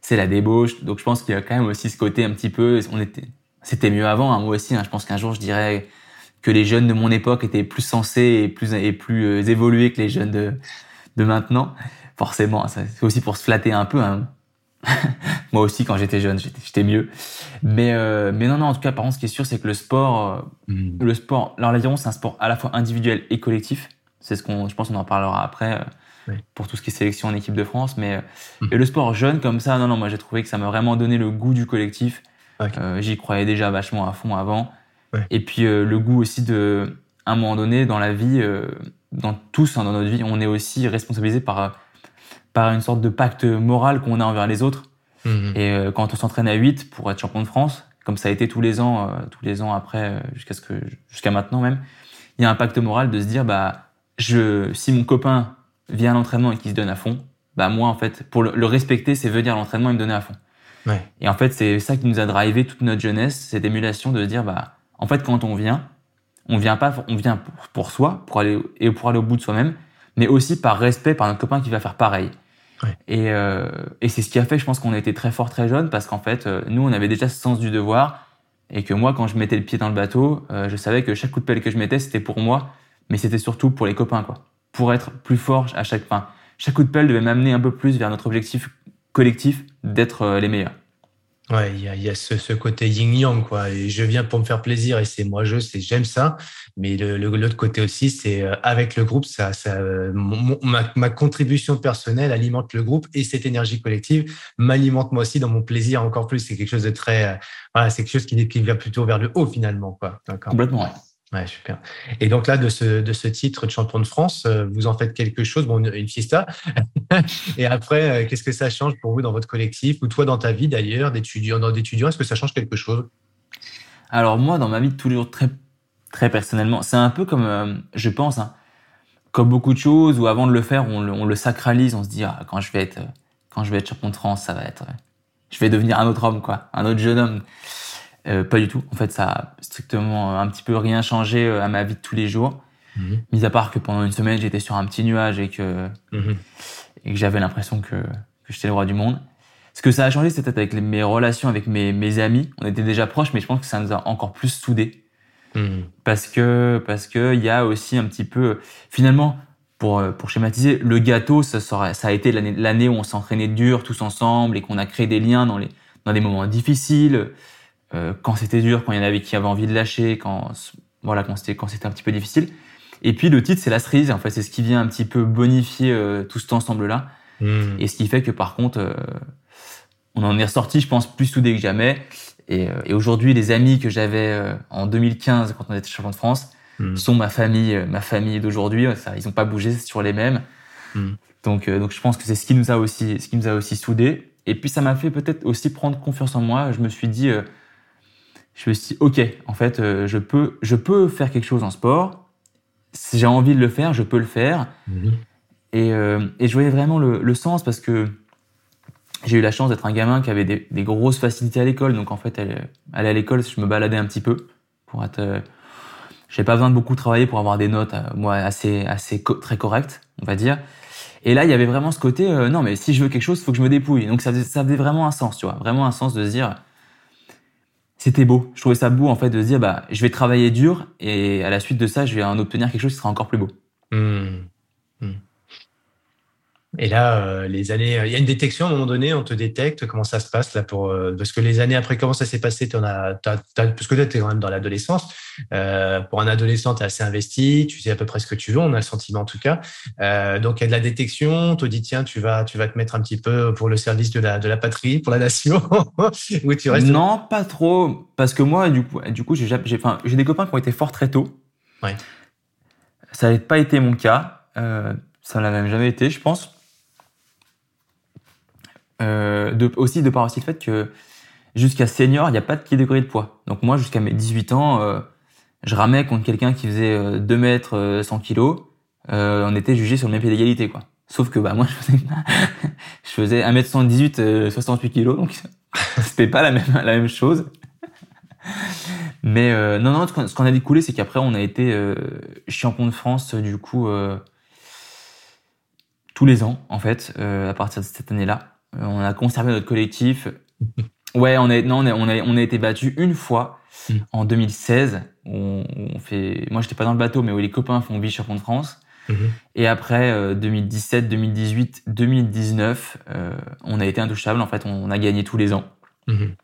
c'est la débauche. Donc, je pense qu'il y a quand même aussi ce côté un petit peu. On était, c'était mieux avant. Hein, moi aussi, hein, je pense qu'un jour, je dirais que les jeunes de mon époque étaient plus sensés et plus et plus évolués que les jeunes de de maintenant. Forcément, c'est aussi pour se flatter un peu. Hein. Moi aussi, quand j'étais jeune, j'étais mieux. Mais, euh, mais non, non, en tout cas, par contre, ce qui est sûr, c'est que le sport, euh, mm. le sport, l'aviron, c'est un sport à la fois individuel et collectif. C'est ce qu'on, je pense qu'on en parlera après euh, pour tout ce qui est sélection en équipe de France. Mais mm. et le sport jeune comme ça, non, non, moi j'ai trouvé que ça m'a vraiment donné le goût du collectif. J'y croyais déjà vachement à fond avant. Et puis le goût aussi de, à un moment donné dans la vie, dans tous hein, dans notre vie, on est aussi responsabilisé par par une sorte de pacte moral qu'on a envers les autres. Mhm. Et euh, quand on s'entraîne à 8 pour être champion de France, comme ça a été tous les ans, euh, tous les ans après, euh, jusqu'à ce que jusqu'à maintenant même, il y a un pacte moral de se dire bah je si mon copain vient à l'entraînement et qu'il se donne à fond, bah moi en fait pour le, respecter c'est venir à l'entraînement et me donner à fond. Ouais. Et en fait c'est ça qui nous a drivé toute notre jeunesse, cette émulation de se dire bah en fait quand on vient, on vient pas, on vient pour, pour soi, pour aller et pour aller au bout de soi-même, mais aussi par respect par notre copain qui va faire pareil. Et, euh, et c'est ce qui a fait, je pense, qu'on a été très fort très jeune, parce qu'en fait, euh, nous, on avait déjà ce sens du devoir, et que moi, quand je mettais le pied dans le bateau, euh, je savais que chaque coup de pelle que je mettais, c'était pour moi, mais c'était surtout pour les copains, quoi. Pour être plus fort à chaque fin. Chaque coup de pelle devait m'amener un peu plus vers notre objectif collectif d'être euh, les meilleurs. Ouais, il y a, y a ce, ce, côté yin-yang, quoi. Je viens pour me faire plaisir et c'est moi je, c'est j'aime ça. Mais le, l'autre côté aussi, c'est euh, avec le groupe, ça, ça ma, ma, contribution personnelle alimente le groupe et cette énergie collective m'alimente moi aussi dans mon plaisir encore plus. C'est quelque chose de très, euh, voilà, c'est quelque chose qui, qui vient plutôt vers le haut finalement, quoi. Complètement. Ouais. Ouais, super. Et donc là, de ce, de ce titre de champion de France, euh, vous en faites quelque chose, bon, une fiesta. et après, euh, qu'est-ce que ça change pour vous dans votre collectif ou toi dans ta vie d'ailleurs, d'étudiant, d'étudiant, est-ce que ça change quelque chose? Alors moi, dans ma vie de tous les jours, très, très personnellement, c'est un peu comme, euh, je pense, hein, comme beaucoup de choses où avant de le faire, on le, sacralise, on se dit, ah, quand je vais être, quand je vais être champion de France, ça va être, je vais devenir un autre homme, quoi, un autre jeune homme. Euh, pas du tout. En fait, ça a strictement un petit peu rien changé euh, à ma vie de tous les jours. Mhm. Mis à part que pendant une semaine, j'étais sur un petit nuage et que, mhm. et que j'avais l'impression que, que j'étais le roi du monde. Ce que ça a changé, c'était avec mes relations avec mes, mes amis. On était déjà proches, mais je pense que ça nous a encore plus soudés. Mhm. Parce que, parce que il y a aussi un petit peu, finalement, pour, pour schématiser, le gâteau, ça, ça a été l'année où on s'entraînait dur tous ensemble et qu'on a créé des liens dans les, dans des moments difficiles. Euh, quand c'était dur, quand il y en avait qui avaient envie de lâcher, quand voilà, quand c'était quand c'était un petit peu difficile. Et puis le titre, c'est la cerise. En fait, c'est ce qui vient un petit peu bonifier euh, tout cet ensemble-là. Hmm. Et ce qui fait que par contre, euh, on en est ressorti, je pense, plus soudé que jamais. Et, et aujourd'hui, les amis que j'avais en 2015 quand on était champion de France hmm. sont ma famille, ma famille d'aujourd'hui. Ils n'ont pas bougé, c'est sur les mêmes. Hmm. Donc, donc je pense que c'est ce qui nous a aussi, ce qui nous a aussi soudés. Et puis ça m'a fait peut-être aussi prendre confiance en moi. Je me suis dit, je me suis dit, ok, en fait, euh, je peux, je peux faire quelque chose en sport. Si j'ai envie de le faire, je peux le faire. Mhm. Et, euh, et, je voyais vraiment le, le sens parce que j'ai eu la chance d'être un gamin qui avait des, des grosses facilités à l'école. Donc en fait, aller, aller à l'école, je me baladais un petit peu pour être. Euh, j'ai pas besoin de beaucoup travailler pour avoir des notes, moi, assez, assez très correctes, on va dire. Et là, il y avait vraiment ce côté, non, mais si je veux quelque chose, il faut que je me dépouille. Donc ça ça faisait vraiment un sens, tu vois, vraiment un sens de se dire, c'était beau. Je trouvais ça beau en fait de se dire bah je vais travailler dur et à la suite de ça je vais en obtenir quelque chose qui sera encore plus beau. Mmh. Mmh. Et là, euh, les années, il y a une détection à un moment donné, on te détecte. Comment ça se passe là pour euh, parce que les années après, comment ça s'est passé en as, parce que tu es quand même dans l'adolescence. Euh, pour un adolescent, tu es assez investi, tu sais à peu près ce que tu veux. On a le sentiment en tout cas. donc il y a de la détection. On te dit tiens, tu vas, tu vas te mettre un petit peu pour le service de la de la patrie, pour la nation. Ou tu restes. Non, pas trop, parce que moi, du coup, du coup, j'ai des copains qui ont été forts très tôt. Ouais. Ça n'a pas été mon cas. ça n'a même jamais été, je pense. Euh, de, aussi de par aussi le fait que jusqu'à senior, il n'y a pas de catégorie de poids. Donc moi, jusqu'à mes 18 ans, euh, je ramais contre quelqu'un qui faisait 2 mètres 100 kilos. on était jugé sur le même pied d'égalité, quoi. Sauf que bah moi, je faisais, je faisais 1 mètre 78, 68 kilos, donc c'était pas la même la même chose. Mais euh, non, non, ce qu'on a découlé, c'est qu'après, on a été euh, champion de France, du coup, euh, tous les ans, en fait, à partir de cette année-là. On a conservé notre collectif. Ouais, on a, non, on a, on a, on a été battu une fois mm. en 2016. On, on fait, moi, j'étais pas dans le bateau, mais où les copains font vice-champion de France. Mm-hmm. Et après 2017, 2018, 2019, on a été intouchable. En fait, on, a gagné tous les ans. Mm-hmm.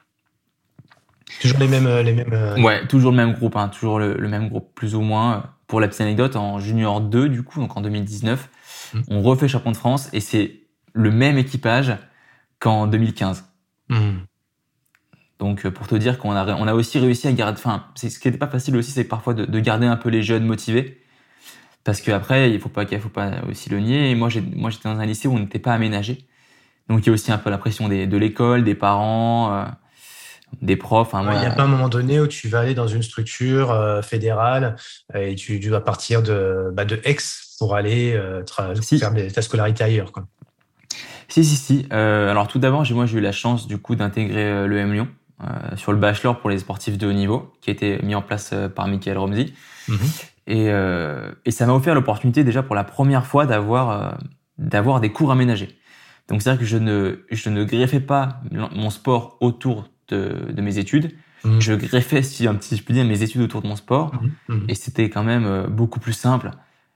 Toujours les mêmes, les mêmes. Euh, ouais, toujours le même groupe, hein, toujours le, même groupe, plus ou moins. Pour la petite anecdote, en junior 2, du coup, donc en 2019, mmh. on refait champion de France et c'est le même équipage qu'en 2015. Mmh. Donc, euh, pour te dire qu'on a, on a aussi réussi à garder. Enfin, ce qui n'était pas facile aussi, c'est parfois de, garder un peu les jeunes motivés. Parce qu'après, il faut pas, faut pas aussi le nier. Et moi, j'étais dans un lycée où on n'était pas aménagé. Donc, il y a aussi un peu la pression des, de l'école, des parents. Euh, des profs. Il n'y a pas un moment donné où tu vas aller dans une structure euh, fédérale euh, et tu, tu, vas partir de, bah, de Aix pour aller euh, faire ta scolarité ailleurs. Quoi. Si, si, si. alors tout d'abord, moi j'ai eu la chance du coup d'intégrer le M Lyon sur le bachelor pour les sportifs de haut niveau qui a été mis en place par Michael Romsey. Mhm. Et, et, ça m'a offert l'opportunité déjà pour la première fois d'avoir d'avoir des cours aménagés. Donc c'est-à-dire que je ne, je ne greffais pas mon sport autour de, mes études. Mmh. Je greffais, si, un petit, je peux dire, mes études autour de mon sport. Mmh. Mmh. Et c'était quand même euh, beaucoup plus simple.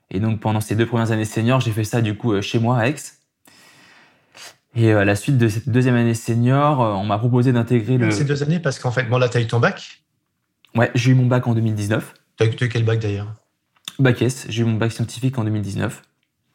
Et donc, pendant ces deux premières années senior, j'ai fait ça, du coup, euh, chez moi, à Aix. Et euh, à la suite de cette deuxième année senior, on m'a proposé d'intégrer le. Ces deux années, parce qu'en fait, bon, là, tu as eu ton bac? Ouais, j'ai eu mon bac en 2019. Tu as eu quel bac d'ailleurs? Bac S, j'ai eu mon bac scientifique en 2019.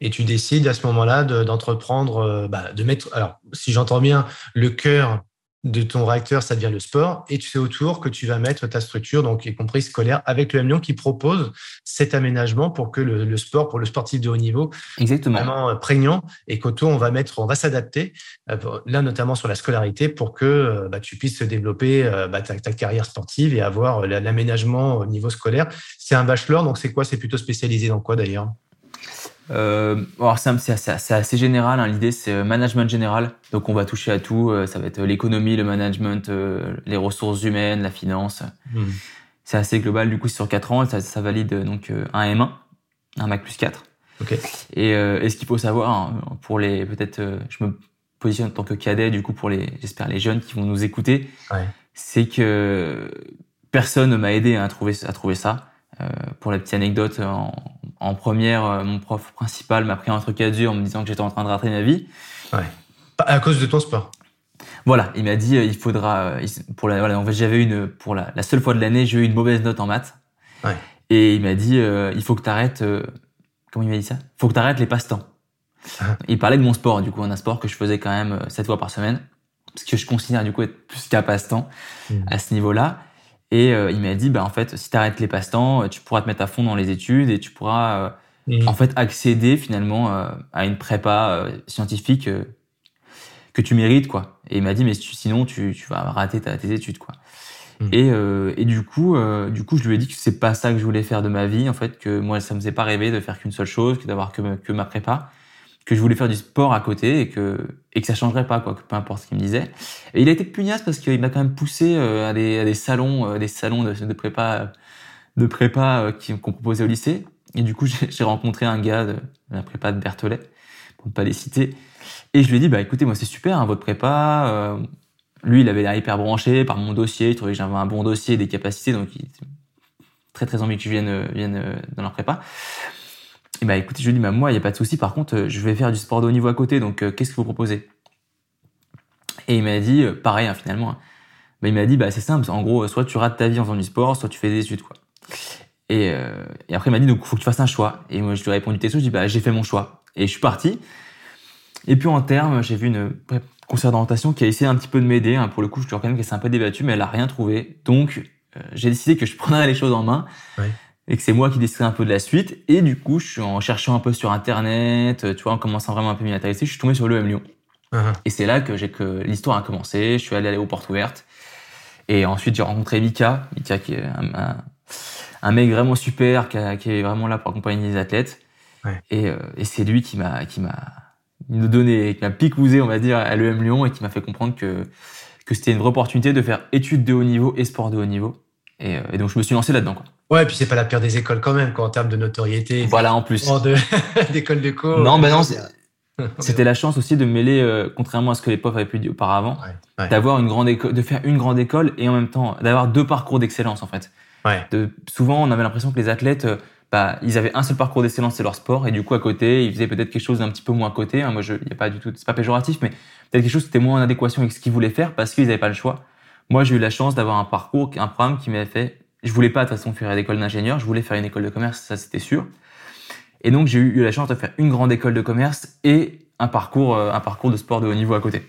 Et tu décides à ce moment-là d'entreprendre, bah, de mettre, alors si j'entends bien, le cœur de ton réacteur, ça devient le sport, et tu sais autour que tu vas mettre ta structure, donc y compris scolaire, avec le M Lyon qui propose cet aménagement pour que le, sport, pour le sportif de haut niveau, Exactement. vraiment euh, prégnant, et qu'autour on va mettre, on va s'adapter, euh, là notamment sur la scolarité, pour que euh, bah, tu puisses développer bah, ta, carrière sportive et avoir l'aménagement au niveau scolaire. C'est un bachelor, donc c'est quoi? C'est plutôt spécialisé dans quoi d'ailleurs? Euh, alors c'est assez, assez, général. Hein. L'idée c'est euh, management général. Donc on va toucher à tout. Euh, ça va être l'économie, le management, les ressources humaines, la finance. Hmm. C'est assez global. Du coup sur 4 ans, ça, ça valide donc un M1, un Mac plus 4. Okay. Et, et, ce qu'il faut savoir hein, pour les peut-être, je me positionne en tant que cadet du coup pour les, j'espère les jeunes qui vont nous écouter, ouais. c'est que personne ne m'a aidé à trouver à trouver ça. Euh, pour la petite anecdote, en, en première, euh, mon prof principal m'a pris un truc à dur en me disant que j'étais en train de rater ma vie. Ouais. À cause de ton sport. Voilà, il m'a dit euh, il faudra pour la voilà en fait j'avais une pour la, la seule fois de l'année j'ai eu une mauvaise note en maths. Ouais. Et il m'a dit il faut que tu arrêtes comment il m'a dit ça? Il faut que tu arrêtes les passe-temps. Ah. Il parlait de mon sport du coup, un sport que je faisais quand même sept fois par semaine parce que je considère du coup être plus qu'un passe-temps mmh. à ce niveau-là. Et euh, il m'a dit, bah, en fait, si tu arrêtes les passe-temps, euh, tu pourras te mettre à fond dans les études et tu pourras euh, mmh. en fait accéder finalement à une prépa scientifique que tu mérites. quoi. Et il m'a dit, mais sinon, tu, tu vas rater ta, tes études. quoi. Mmh. Et, et du coup, du coup, je lui ai dit que c'est pas ça que je voulais faire de ma vie, en fait, que moi, ça me faisait pas rêver de faire qu'une seule chose, que d'avoir que, que ma prépa que je voulais faire du sport à côté et que et que ça changerait pas quoi, que peu importe ce qu'il me disait. Et il a été pugnace parce qu'il m'a quand même poussé euh, à des, à des salons, euh, des salons de, prépa, de prépa euh, qu'on proposait au lycée. Et du coup, j'ai rencontré un gars de, la prépa de Berthollet, pour ne pas les citer. Et je lui ai dit, bah écoutez, moi c'est super, hein, votre prépa. lui, il avait l'air hyper branché par mon dossier, il trouvait que j'avais un bon dossier, des capacités, donc il très très envie que je vienne, vienne dans leur prépa. Et bah écoutez, je lui dis, bah, moi, il n'y a pas de souci. Par contre, euh, je vais faire du sport de haut niveau à côté. Donc, euh, qu'est-ce que vous proposez? Et il m'a dit, euh, pareil, hein, finalement. Bah, il m'a dit, bah, c'est simple. En gros, soit tu rates ta vie en faisant du sport, soit tu fais des études, quoi. Et, après, il m'a dit, donc, faut que tu fasses un choix. Et moi, je lui ai répondu, t'es? Je dis, bah, j'ai fait mon choix. Et je suis parti. Et puis, en terme, j'ai vu une conseillère d'orientation qui a essayé un petit peu de m'aider. Hein. Pour le coup, je te reconnais qu'elle s'est un peu débattue, mais elle a rien trouvé. Donc, j'ai décidé que je prendrais les choses en main. Ouais et que c'est moi qui déciderai un peu de la suite. Et du coup, je suis en cherchant un peu sur Internet, tu vois, en commençant vraiment un peu à m'y intéresser, je suis tombé sur le M Lyon. Uh-huh. Et c'est là que j'ai que l'histoire a commencé. Je suis allé aux portes ouvertes. Et ensuite, j'ai rencontré Mika. Mika, qui est un, mec vraiment super, qui, est vraiment là pour accompagner les athlètes. Et, euh, et c'est lui qui m'a, qui m'a donné, qui m'a picousé, on va dire, à l'EM Lyon et qui m'a fait comprendre que, que c'était une vraie opportunité de faire études de haut niveau et sport de haut niveau. Et, euh, et donc, je me suis lancé là-dedans. Ouais, et puis c'est pas la pire des écoles quand même, quoi, en termes de notoriété. Voilà, en plus. D'école de, co. Non, ben non, c'était la chance aussi de mêler, euh, contrairement à ce que les profs avaient pu dire auparavant, d'avoir une grande école, de faire une grande école et en même temps d'avoir deux parcours d'excellence en fait. Ouais. De, souvent, on avait l'impression que les athlètes, euh, bah, ils avaient un seul parcours d'excellence, c'est leur sport, et du coup à côté, ils faisaient peut-être quelque chose d'un petit peu moins à côté. Hein. Moi, je, y a pas du tout, c'est pas péjoratif, mais peut-être quelque chose qui était moins en adéquation avec ce qu'ils voulaient faire parce qu'ils n'avaient pas le choix. Moi, j'ai eu la chance d'avoir un parcours, un programme qui m'avait fait. Je voulais pas de toute façon faire une école d'ingénieur, je voulais faire une école de commerce, ça c'était sûr. Et donc j'ai eu la chance de faire une grande école de commerce et un parcours, euh, un parcours de sport de haut niveau à côté.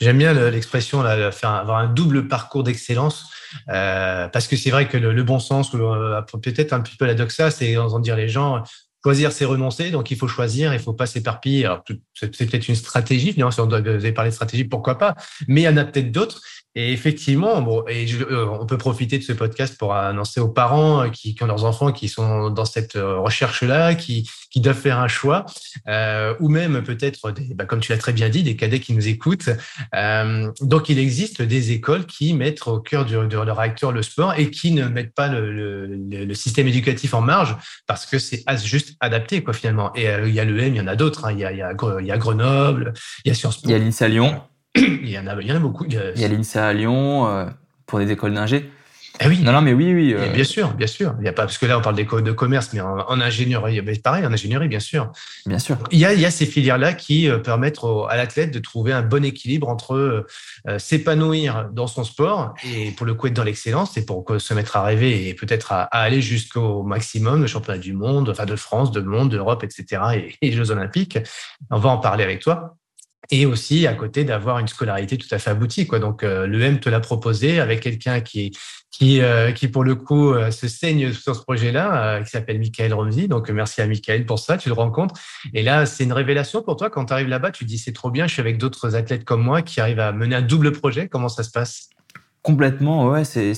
J'aime bien l'expression là, faire avoir un double parcours d'excellence euh, parce que c'est vrai que le, bon sens euh, peut-être un petit peu la doxa, c'est en dire les gens choisir c'est renoncer, donc il faut choisir, il faut pas s'éparpiller. C'est peut-être une stratégie, si on doit, parlé de stratégie, pourquoi pas, mais il y en a peut-être d'autres. Et effectivement, bon, et euh, on peut profiter de ce podcast pour annoncer aux parents euh, qui, qui ont leurs enfants qui sont dans cette euh, recherche-là, qui, qui doivent faire un choix, euh, ou même peut-être, bah, comme tu l'as très bien dit, des cadets qui nous écoutent. Euh, donc, il existe des écoles qui mettent au cœur de, leur acteur le sport et qui ne mettent pas le, le, le système éducatif en marge parce que c'est juste adapté, quoi, finalement. Et il y a l'EM, il y en a d'autres. Hein. Il, y a, y a Grenoble, il y a Sciences Po. Il y a l'INSA Lyon il, y en a, il y en a beaucoup. Il y a, l'INSA à Lyon euh, pour des écoles d'ingé. Eh oui. Non, non, mais oui, oui. Euh... Bien sûr, bien sûr. Il y a pas parce que là on parle d'école de commerce, mais en, en ingénierie, pareil, en ingénierie, bien sûr. Bien sûr. Il y a, il y a ces filières-là qui euh, permettent à l'athlète de trouver un bon équilibre entre euh, s'épanouir dans son sport et pour le coup être dans l'excellence et pour se mettre à rêver et peut-être à, à, aller jusqu'au maximum, le championnat du monde, enfin de France, de monde, d'Europe, etc. Et, et les Jeux Olympiques. On va en parler avec toi et aussi à côté d'avoir une scolarité tout à fait aboutie. Quoi. Donc euh, l'EM te l'a proposé avec quelqu'un qui, qui, euh, qui pour le coup euh, se saigne sur ce projet-là, qui s'appelle Michael Romzi. Donc merci à Michael pour ça, tu le rencontres. Et là, c'est une révélation pour toi quand tu arrives là-bas, tu dis c'est trop bien, je suis avec d'autres athlètes comme moi qui arrivent à mener un double projet. Comment ça se passe? Complètement, ouais, c'est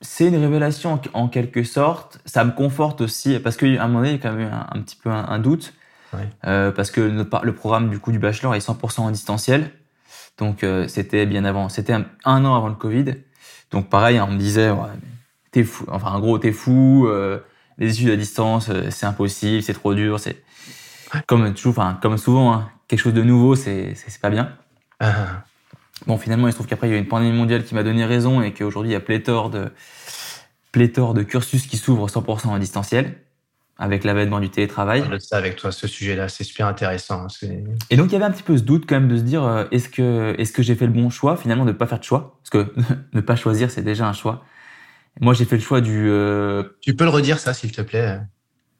c'est une révélation en, quelque sorte. Ça me conforte aussi parce qu'à un moment donné, il y a quand même un petit peu un doute euh, parce que le, le, programme du coup du bachelor est 100% en distanciel. Donc euh, c'était bien avant, c'était un, an avant le Covid. Donc pareil, on me disait, ouais, t'es fou. Enfin, en gros, t'es fou. Euh, les études à distance, c'est impossible, c'est trop dur. C'est comme toujours, enfin comme souvent, hein, quelque chose de nouveau, c'est c'est pas bien. Ah. Bon, finalement, il se trouve qu'après il y a eu une pandémie mondiale qui m'a donné raison et qu'aujourd'hui il y a pléthore de pléthore de cursus qui s'ouvrent 100% en distanciel avec l'avènement du télétravail. Je ça avec toi, ce sujet-là, c'est super intéressant. Hein, Et donc il y avait un petit peu ce doute quand même de se dire euh, est-ce que est-ce que j'ai fait le bon choix finalement de ne pas faire de choix? Parce que ne pas choisir c'est déjà un choix. Moi j'ai fait le choix du. Euh... Tu peux le redire ça s'il te plaît.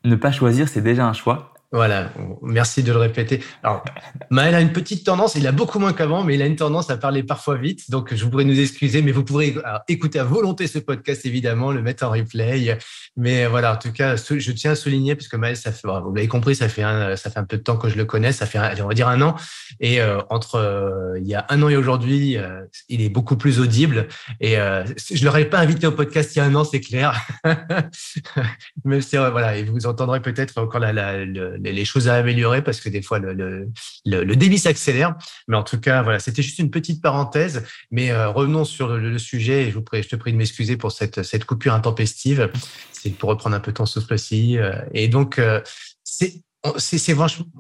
Ne pas choisir c'est déjà un choix. Voilà, merci de le répéter. Alors, Maël a une petite tendance, il a beaucoup moins qu'avant, mais il a une tendance à parler parfois vite. Donc, je pourrais nous excuser, mais vous pourrez écouter à volonté ce podcast, évidemment, le mettre en replay. Mais voilà, en tout cas, je tiens à souligner, puisque Maël, ça fait, vous l'avez compris, ça fait, un, ça fait un peu de temps que je le connais, ça fait, on va dire, un an. Et euh, entre euh, il y a un an et aujourd'hui, euh, il est beaucoup plus audible. Et je ne l'aurais pas invité au podcast il y a un an, c'est clair. mais c'est voilà, et vous entendrez peut-être encore la, la, les choses à améliorer parce que des fois le, débit s'accélère. Mais en tout cas, voilà, c'était juste une petite parenthèse. Mais euh, revenons sur le, sujet. Et je, te prie de m'excuser pour cette, cette coupure intempestive. C'est pour reprendre un peu ton souffle-ci. Euh, et donc, euh, c'est c'est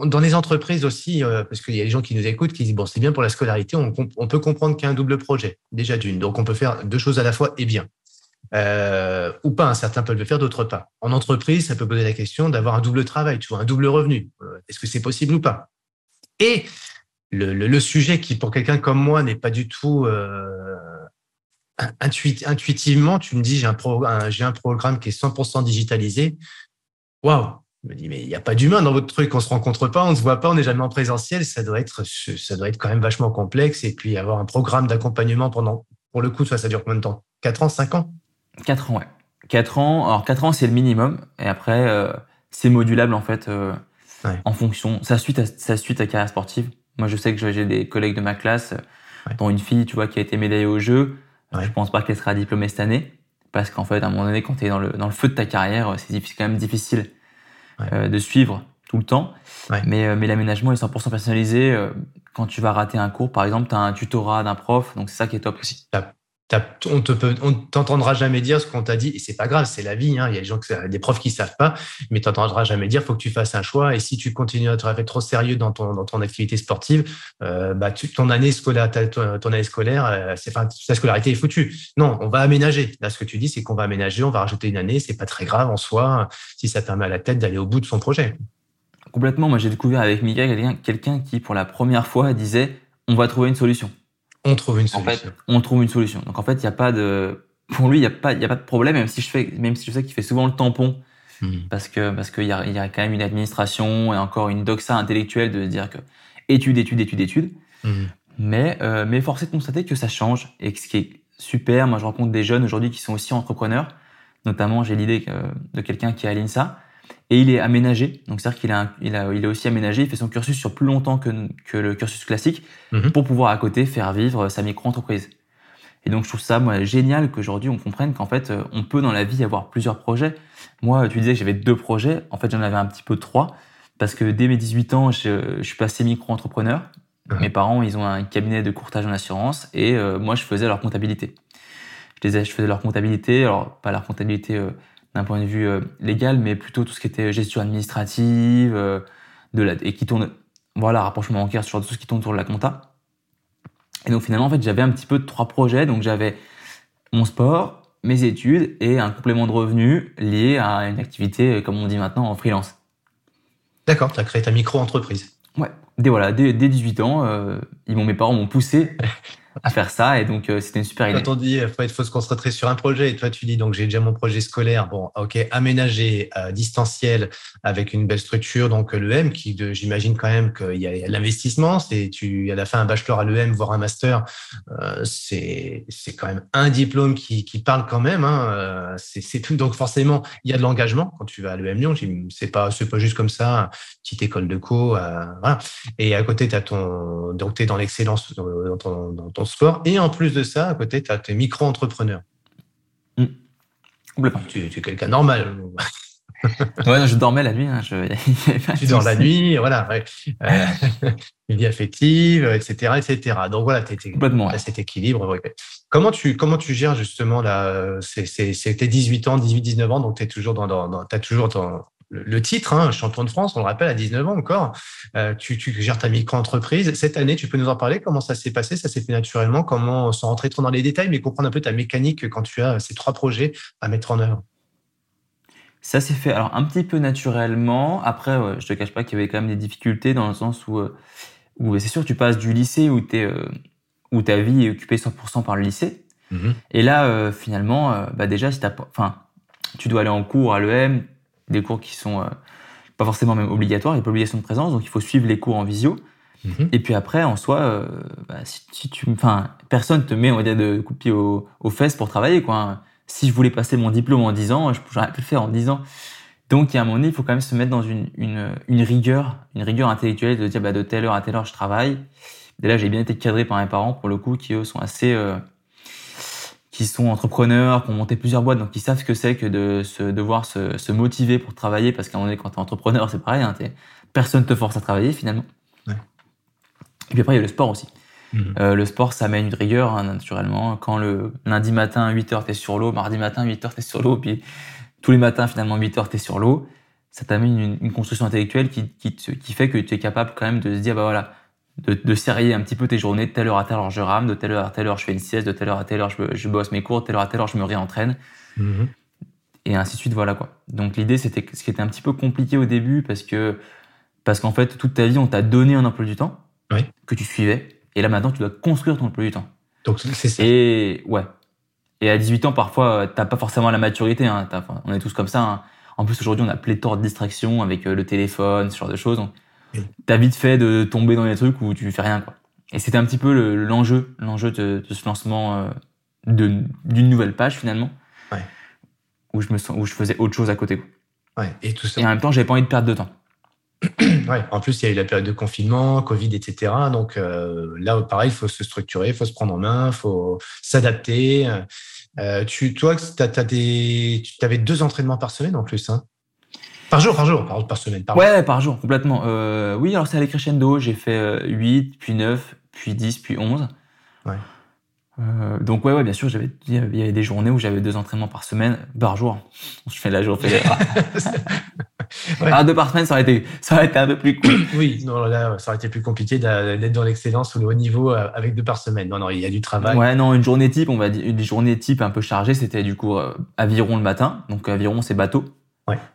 dans les entreprises aussi, parce qu'il y a des gens qui nous écoutent qui disent bon, c'est bien pour la scolarité, on, on peut comprendre qu'il y a un double projet, déjà d'une. Donc, on peut faire deux choses à la fois et bien. Euh, ou pas. Certains peuvent le faire, d'autres pas. En entreprise, ça peut poser la question d'avoir un double travail, tu vois, un double revenu. Euh, est-ce que c'est possible ou pas? Et le, sujet qui, pour quelqu'un comme moi, n'est pas du tout euh, intuitivement, tu me dis j'ai un, j'ai un programme qui est 100% digitalisé. Waouh me dis, mais il n'y a pas d'humain dans votre truc, on se rencontre pas, on ne se voit pas, on n'est jamais en présentiel, ça doit être, ça doit être quand même vachement complexe. Et puis avoir un programme d'accompagnement pendant, pour le coup, ça, ça dure combien de temps? 4 ans, 5 ans? 4 ans, ouais. 4 ans. Alors 4 ans, c'est le minimum. Et après, euh, c'est modulable en fait euh, ouais. en fonction. Ça suite à sa suite à carrière sportive. Moi, je sais que j'ai des collègues de ma classe, dont une fille, tu vois, qui a été médaillée au jeu. Je Je pense pas qu'elle sera diplômée cette année. Parce qu'en fait, à un moment donné, quand tu es dans le, dans le feu de ta carrière, c'est quand même difficile euh, de suivre tout le temps. Mais, mais l'aménagement est 100% personnalisé. Quand tu vas rater un cours, par exemple, tu as un tutorat d'un prof, donc c'est ça qui est top aussi on te on t'entendra jamais dire ce qu'on t'a dit et c'est pas grave, c'est la vie. Hein. Il y a des gens, profs qui savent pas, mais t'entendras jamais dire faut que tu fasses un choix. Et si tu continues à être trop sérieux dans ton activité sportive, euh, bah ton année scolaire, euh, ta scolarité est foutue. Non, on va aménager. Là, ce que tu dis, c'est qu'on va aménager, on va rajouter une année. C'est pas très grave en soi si ça permet à la tête d'aller au bout de son projet. Complètement. Moi, j'ai découvert avec Miguel quelqu'un quelqu'un qui pour la première fois disait on va trouver une solution. On trouve une solution. on trouve une solution. Donc en fait, il n'y a pas de, pour lui, il n'y a pas, il y a pas de problème, même si je fais, même si je sais qu'il fait souvent le tampon, hmm. parce que, parce qu'il y a, il y a quand même une administration et encore une doxa intellectuelle de dire que étude, étude, étude, étude. Hmm. Mais, euh, mais force est de constater que ça change et que ce qui est super, moi je rencontre des jeunes aujourd'hui qui sont aussi entrepreneurs. Notamment, j'ai l'idée de quelqu'un qui est à l'INSA et il est aménagé. Donc, c'est-à-dire qu'il a, il a, il est aussi aménagé. Il fait son cursus sur plus longtemps que, que le cursus classique mhm. pour pouvoir à côté faire vivre sa micro-entreprise. Et donc, je trouve ça, moi, génial qu'aujourd'hui, on comprenne qu'en fait, euh, on peut dans la vie avoir plusieurs projets. Moi, tu disais que j'avais deux projets. En fait, j'en avais un petit peu trois. Parce que dès mes 18 ans, je, je suis passé micro-entrepreneur. Mhm. Mes parents, ils ont un cabinet de courtage en assurance et euh, moi, je faisais leur comptabilité. Je, je faisais leur comptabilité, alors pas leur comptabilité euh, d'un point de vue euh, légal, mais plutôt tout ce qui était gestion administrative, euh, de la, et qui tourne, voilà, rapprochement bancaire, sur tout ce qui tourne autour de la compta. Et donc finalement, en fait, j'avais un petit peu de trois projets. Donc j'avais mon sport, mes études et un complément de revenus lié à une activité, euh, comme on dit maintenant, en freelance. D'accord, tu as créé ta micro-entreprise. Ouais, dès, voilà, dès, 18 ans, ils m'ont, mes parents m'ont poussé à faire ça. Et donc, euh, c'était une super idée. Quand on dit il faut, se concentrer sur un projet, et toi, tu dis donc j'ai déjà mon projet scolaire. Bon, ok, aménagé, euh, distanciel, avec une belle structure. Donc, l'EM, qui j'imagine quand même qu'il y a, l'investissement. C'est tu à la fin un bachelor à l'EM, voire un master. Euh, c'est c'est quand même un diplôme qui, qui parle quand même. Hein, euh, c'est tout. Donc, forcément, il y a de l'engagement quand tu vas à l'EM Lyon. C'est pas c'est pas juste comme ça, petite école de co. voilà. Et à côté, tu as ton donc tu es dans l'excellence dans ton, dans ton sport. Et en plus de ça, à côté, tu as tes micro-entrepreneurs. Mmh. Tu, es quelqu'un normal. ouais, je dormais la nuit. Hein, tu dors la nuit, voilà. Ouais. Euh, une vie affective, etc., etc. Donc voilà, tu complètement cet équilibre. Comment tu comment tu gères justement là tes 18 ans, 18, 19 ans, donc tu es toujours dans, dans, dans as toujours dans, le titre, hein, champion de France, on le rappelle, à 19 ans encore. Euh, tu, gères ta micro-entreprise. Cette année, tu peux nous en parler? Comment ça s'est passé? Ça s'est fait naturellement? Comment, sans rentrer trop dans les détails, mais comprendre un peu ta mécanique quand tu as ces trois projets à mettre en œuvre? Ça s'est fait alors un petit peu naturellement. Après, je je te cache pas qu'il y avait quand même des difficultés dans le sens où, euh, où c'est sûr, tu passes du lycée où, es, euh, où ta vie est occupée 100% par le lycée. Mm-hmm. Et là, finalement, bah déjà, si enfin, tu dois aller en cours à l'EM, des cours qui sont euh, pas forcément même obligatoires, il n'y a pas obligation de présence, donc il faut suivre les cours en visio. Mhm. Et puis après, en soi, euh, bah, si, tu, enfin, personne te met, on va dire, de coup de pied aux, fesses pour travailler, quoi. Si je voulais passer mon diplôme en 10 ans, je pourrais pu le faire en 10 ans. Donc, il y a un moment donné, il faut quand même se mettre dans une, une, une rigueur, une rigueur intellectuelle de dire, bah, de telle heure à telle heure, je travaille. Et là, j'ai bien été cadré par mes parents, pour le coup, qui eux sont assez, euh, qui sont entrepreneurs, qui ont monté plusieurs boîtes, donc qui savent ce que c'est que de se, devoir se, se, motiver pour travailler, parce qu'à un moment donné, quand tu es entrepreneur, c'est pareil, hein, personne te force à travailler finalement. Ouais. Et puis après, il y a le sport aussi. Mhm. Euh, le sport, ça mène une rigueur, hein, naturellement. Quand le lundi matin, à 8h, tu es sur l'eau, mardi matin, 8h, tu es sur l'eau, puis tous les matins, finalement, 8h, tu es sur l'eau, ça t'amène une, une, construction intellectuelle qui, qui, qui fait que tu es capable quand même de se dire, bah voilà, de, de serrer un petit peu tes journées, de telle heure à telle heure je rame, de telle heure à telle heure je fais une sieste, de telle heure à telle heure je, je bosse mes cours, de telle heure à telle heure je me réentraîne. Mhm. Et ainsi de suite, voilà quoi. Donc l'idée, c'était ce qui était un petit peu compliqué au début parce que parce qu'en fait, toute ta vie, on t'a donné un emploi du temps que tu suivais. Et là, maintenant, tu dois construire ton emploi du temps. Donc c'est ça. Et ouais. Et à 18 ans, parfois, t'as pas forcément la maturité. Hein. on est tous comme ça. Hein. En plus, aujourd'hui, on a pléthore de distractions avec euh, le téléphone, ce genre de choses. T'as vite fait de tomber dans des trucs où tu fais rien, quoi. Et c'était un petit peu l'enjeu, l'enjeu de, ce lancement euh, d'une nouvelle page finalement, ouais. où je me où je faisais autre chose à côté. Ouais. Et tout ça. Et en même temps, j'avais pas envie de perdre de temps. ouais, en plus, il y a eu la période de confinement, Covid, etc. Donc là, pareil, il faut se structurer, il faut se prendre en main, il faut s'adapter. tu, toi, tu avais deux entraînements par semaine en plus. Hein? Par jour, par jour, par, par semaine. Par ouais, par jour, complètement. Euh, oui, alors c'est allé crescendo. J'ai fait 8, euh, puis 9, puis 10, puis 11. Ouais. Euh, donc ouais, ouais, bien sûr, j'avais il y avait des journées où j'avais deux entraînements par semaine, par jour. Je fais la journée. ouais. Ah, deux par semaine, ça aurait été, ça aurait été un peu plus cool. oui, non, là, ça aurait été plus compliqué d'être dans l'excellence ou le haut niveau euh, avec deux par semaine. Non, non, il y a du travail. Ouais, non, une journée type, on va dire, une journée type un peu chargée, c'était du coup aviron le matin. Donc aviron, c'est bateau.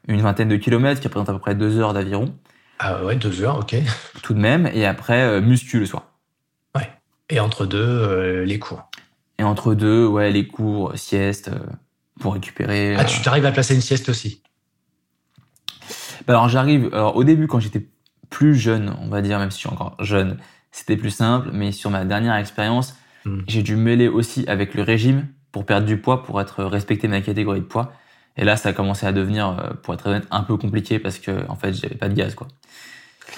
Une vingtaine de kilomètres qui représente à peu près deux heures d'aviron. Ah ouais, deux heures, ok. Tout de même. Et après, euh, muscu le soir. Ouais. Et entre deux, euh, les cours. Et entre deux, ouais, les cours, sieste, euh, pour récupérer. Ah, tu t'arrives à placer une sieste aussi? Bah Alors j'arrive. Alors au début, quand j'étais plus jeune, on va dire, même si je suis encore jeune, c'était plus simple. Mais sur ma dernière expérience, hmm. j'ai dû mêler aussi avec le régime pour perdre du poids, pour être respecté ma catégorie de poids. Et là, ça a commencé à devenir, euh, pour être honnête, un peu compliqué parce que en fait, j'avais pas de gaz, quoi.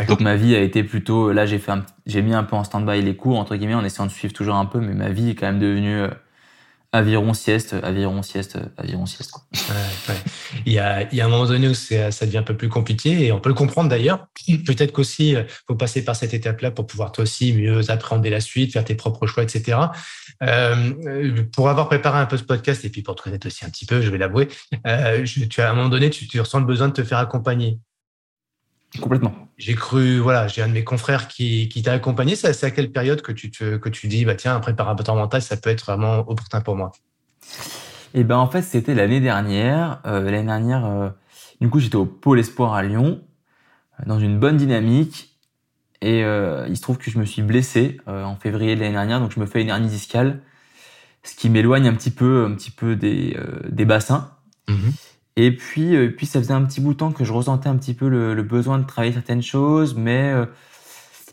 Donc ma vie a été plutôt, là, j'ai fait, j'ai mis un peu en stand-by les cours entre guillemets, en essayant de suivre toujours un peu, mais ma vie est quand même devenue euh, aviron sieste, aviron sieste, aviron sieste. Il, y a, il y a un moment donné où ça devient un peu plus compliqué et on peut le comprendre d'ailleurs. Peut-être qu'aussi, euh, faut passer par cette étape-là pour pouvoir toi aussi mieux appréhender la suite, faire tes propres choix, etc. Euh, pour avoir préparé un peu ce podcast et puis pour te connaître aussi un petit peu, je vais l'avouer, euh, tu as à un moment donné, tu ressens le besoin de te faire accompagner. Complètement. J'ai cru, voilà, j'ai un de mes confrères qui, qui t'a accompagné. C'est à quelle période que tu, te, que tu dis, bah tiens, un préparateur mental, ça peut être vraiment opportun pour moi? Eh ben en fait, c'était l'année dernière. Euh, l'année dernière, euh, du coup, j'étais au Pôle Espoir à Lyon, euh, dans une bonne dynamique. Et il se trouve que je me suis blessé en février de l'année dernière, donc je me fais une hernie discale, ce qui m'éloigne un petit peu, un petit peu des, des bassins. Mm-hmm. Et puis, euh, puis ça faisait un petit bout de temps que je ressentais un petit peu le, besoin de travailler certaines choses, mais euh,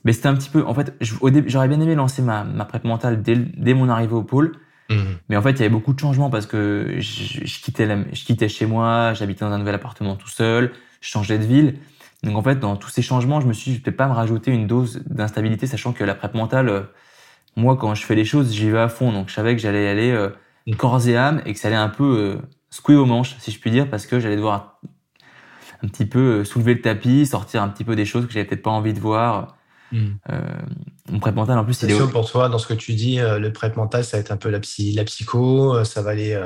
mais c'était un petit peu. En fait, au début, j'aurais bien aimé lancer ma, ma prep mentale dès, dès mon arrivée au pôle. Mmh. Mais en fait, il y avait beaucoup de changements parce que je, je quittais, je quittais chez moi, j'habitais dans un nouvel appartement tout seul, je changeais de ville. Donc en fait, dans tous ces changements, je me suis dit, je peux pas me rajouter une dose d'instabilité, sachant que la prep mentale, euh, moi, quand je fais les choses, j'y vais à fond. Donc je savais que j'allais aller mmh. corps et âme et que ça allait un peu secouer aux manches, si je puis dire, parce que j'allais devoir un petit peu euh, soulever le tapis, sortir un petit peu des choses que j'avais peut-être pas envie de voir. Hmm. Euh, mon prep mental, en plus, c'est sûr pour toi, dans ce que tu dis, euh, le prep mental, ça va être un peu la, psy, la psycho, ça va aller.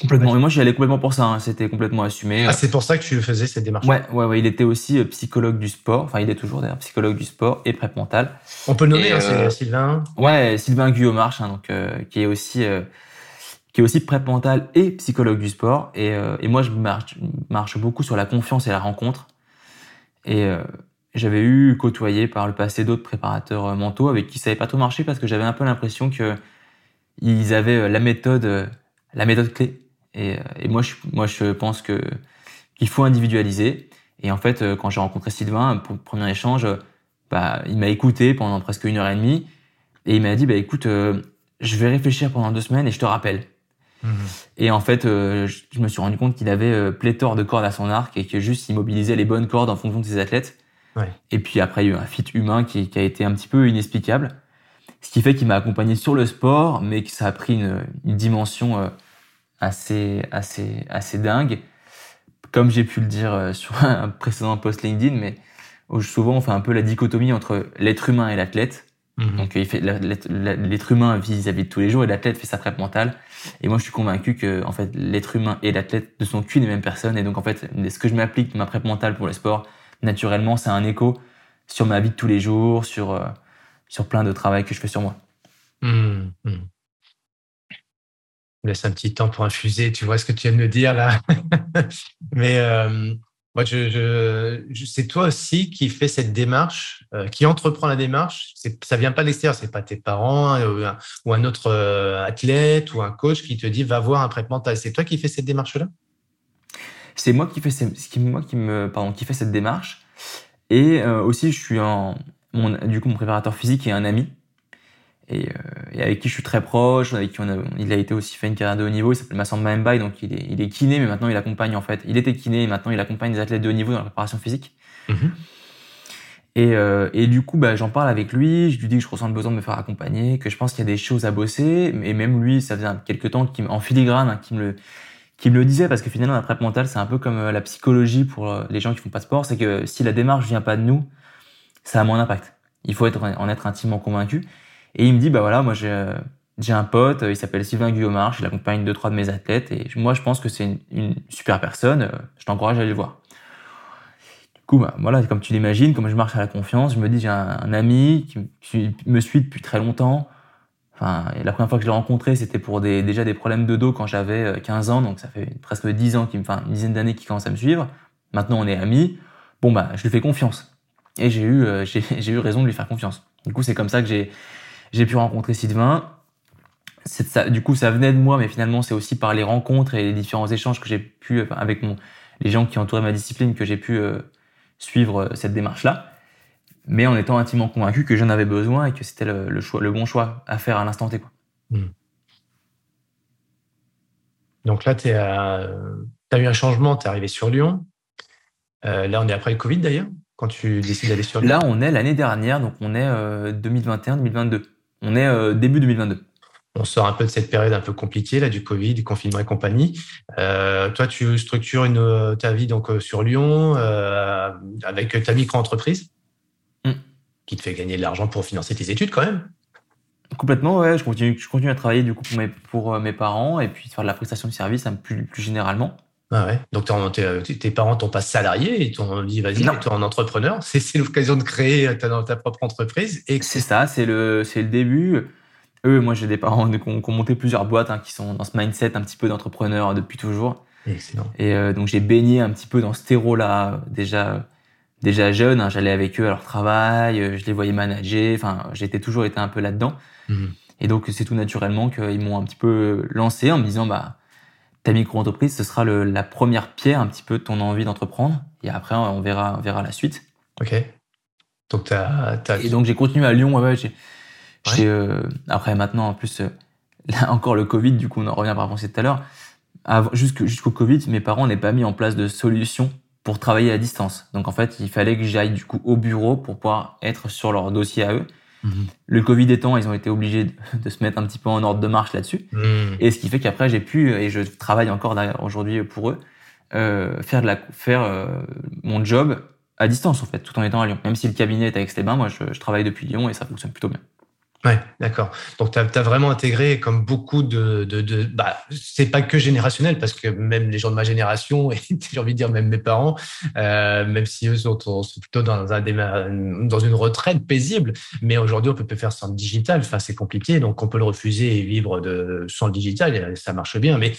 complètement. Et moi, j'y allais complètement pour ça. Hein. C'était complètement assumé. Ah, c'est pour ça que tu faisais cette démarche. Ouais, ouais, ouais. Il était aussi psychologue du sport. Enfin, il est toujours d'ailleurs psychologue du sport et prep mental. On peut le nommer, hein, c'est Sylvain. Ouais, Sylvain Guillaume hein, donc qui est aussi qui est aussi prep mental et psychologue du sport. Et, euh, et moi, je marche, beaucoup sur la confiance et la rencontre. Et euh, j'avais eu côtoyé par le passé d'autres préparateurs euh, mentaux avec qui ça n'avait pas trop marché parce que j'avais un peu l'impression que ils avaient la méthode, la méthode clé. Et, et moi, je, moi, je pense que qu'il faut individualiser. Et en fait, quand j'ai rencontré Sylvain pour le premier échange, bah, il m'a écouté pendant presque une heure et demie et il m'a dit, bah écoute, je vais réfléchir pendant deux semaines et je te rappelle. Et en fait, euh, je me suis rendu compte qu'il avait euh, pléthore de cordes à son arc et que juste il mobilisait les bonnes cordes en fonction de ses athlètes. Ouais. Et puis après, il y a eu un fit humain qui, qui a été un petit peu inexplicable. Ce qui fait qu'il m'a accompagné sur le sport, mais que ça a pris une, une dimension euh, assez, assez, assez dingue. Comme j'ai pu le dire sur un précédent post LinkedIn, mais souvent on fait un peu la dichotomie entre l'être humain et l'athlète. Mhm. Donc il fait l'être humain vis-à-vis de tous les jours et l'athlète fait sa prep mentale. Et moi je suis convaincu que en fait l'être humain et l'athlète ne sont qu'une et même personne. Et donc en fait ce que je m'applique ma prep mentale pour le sport, naturellement c'est un écho sur ma vie de tous les jours, sur euh, sur plein de travail que je fais sur moi. Mmh. Laisse un petit temps pour infuser. Tu vois ce que tu viens de me dire là. Mais euh, moi, je, je, c'est toi aussi qui fais cette démarche, euh, qui entreprend la démarche. Ça vient pas de l'extérieur, c'est pas tes parents hein, ou, un, autre euh, athlète ou un coach qui te dit va voir un prêt mental. C'est toi qui fais cette démarche-là? C'est moi qui fais, moi qui me, pardon, qui fait cette démarche. Et euh, aussi, je suis en, mon, du coup, mon préparateur physique est un ami et, euh, et, avec qui je suis très proche, avec qui on a, il a été aussi fait une carrière de haut niveau, il s'appelle Massamba Mbaye, donc il est, il est kiné, mais maintenant il accompagne en fait, il était kiné et maintenant il accompagne des athlètes de haut niveau dans la préparation physique. Mhm. Et, euh, et du coup, bah, j'en parle avec lui, je lui dis que je ressens le besoin de me faire accompagner, que je pense qu'il y a des choses à bosser, et même lui, ça faisait quelques temps, qu'il, en filigrane, hein, qui me le, qui me le disait, parce que finalement, la prep mentale, c'est un peu comme euh, la psychologie pour euh, les gens qui font pas de sport, c'est que si la démarche vient pas de nous, ça a moins d'impact. Il faut être, en être intimement convaincu. Et il me dit, bah voilà, moi j'ai, j'ai un pote, il s'appelle Sylvain Guillaumard, il accompagne deux, trois de mes athlètes, et moi je pense que c'est une, super personne, je t'encourage à aller le voir coup, bah, voilà, comme tu l'imagines, comme je marche à la confiance, je me dis j'ai un, ami qui, me suit depuis très longtemps. Enfin, la première fois que je l'ai rencontré, c'était pour déjà des problèmes de dos quand j'avais 15 euh, ans, donc ça fait presque 10 ans, enfin une dizaine d'années qu'il commence à me suivre. Maintenant, on est amis. Bon bah, je lui fais confiance. Et j'ai eu, euh, j'ai eu raison de lui faire confiance. Du coup, c'est comme ça que j'ai j'ai pu rencontrer Sylvain. Ça, du coup, ça venait de moi, mais finalement, c'est aussi par les rencontres et les différents échanges que j'ai pu, avec mon, les gens qui entouraient ma discipline, que j'ai pu euh, suivre euh, cette démarche-là, mais en étant intimement convaincu que j'en avais besoin et que c'était le, choix, le bon choix à faire à l'instant T. Quoi. Hmm. Donc là, tu as eu un changement, tu es arrivé sur Lyon. Euh, là, on est après le Covid d'ailleurs, quand tu décides d'aller sur Lyon. Là, on est l'année dernière, donc on est 2021-2022. Euh, on est début 2022 on sort un peu de cette période un peu compliquée là du Covid, du confinement et compagnie. Euh, toi, tu structures une, ta vie donc euh, sur Lyon euh, avec ta micro-entreprise mm. qui te fait gagner de l'argent pour financer tes études quand même. Complètement, ouais. Je continue, je continue à travailler du coup pour mes, pour mes parents et puis faire de la prestation de service hein, plus, plus généralement. Ah ouais. Donc tes parents t'ont pas salarié et t'ont dit vas-y, es un entrepreneur. C'est l'occasion de créer ta, ta propre entreprise. Et c'est ça, c'est le, le début eux, moi j'ai des parents qui ont, monté plusieurs boîtes, hein, qui sont dans ce mindset un petit peu d'entrepreneur depuis toujours. Excellent. Et euh, donc j'ai baigné un petit peu dans ce terreau-là déjà déjà jeune. Hein, J'allais avec eux à leur travail, euh, je les voyais manager. Enfin, j'étais toujours été un peu là-dedans. Mhm. Et donc c'est tout naturellement qu'ils m'ont un petit peu lancé en me disant bah ta micro-entreprise, ce sera le, la première pierre un petit peu de ton envie d'entreprendre. Et après on verra on verra la suite. Ok. Donc as, as... Et donc j'ai continué à Lyon. Ouais, ouais, euh, après, maintenant, en plus, euh, là encore le Covid, du coup, on en revient par à tout à l'heure. Jusqu'au Covid, mes parents n'avaient pas mis en place de solution pour travailler à distance. Donc, en fait, il fallait que j'aille du coup au bureau pour pouvoir être sur leur dossier à eux. Le Covid étant, ils ont été obligés de, se mettre un petit peu en ordre de marche là-dessus. Mhm. Et ce qui fait qu'après, j'ai pu, et je travaille encore aujourd'hui pour eux, euh, faire, de la, faire euh, mon job à distance, en fait, tout en étant à Lyon. Même si le cabinet est à Aix-les-Bains, moi, je, je travaille depuis Lyon et ça fonctionne plutôt bien. Ouais, d'accord. Donc, tu as, vraiment intégré, comme beaucoup de. de, de bah, c'est pas que générationnel, parce que même les gens de ma génération, et j'ai envie de dire même mes parents, euh, même si eux sont, plutôt dans, un, dans une retraite paisible, mais aujourd'hui, on peut faire sans le digital. Enfin, c'est compliqué, donc on peut le refuser et vivre de, sans le digital, et ça marche bien. Mais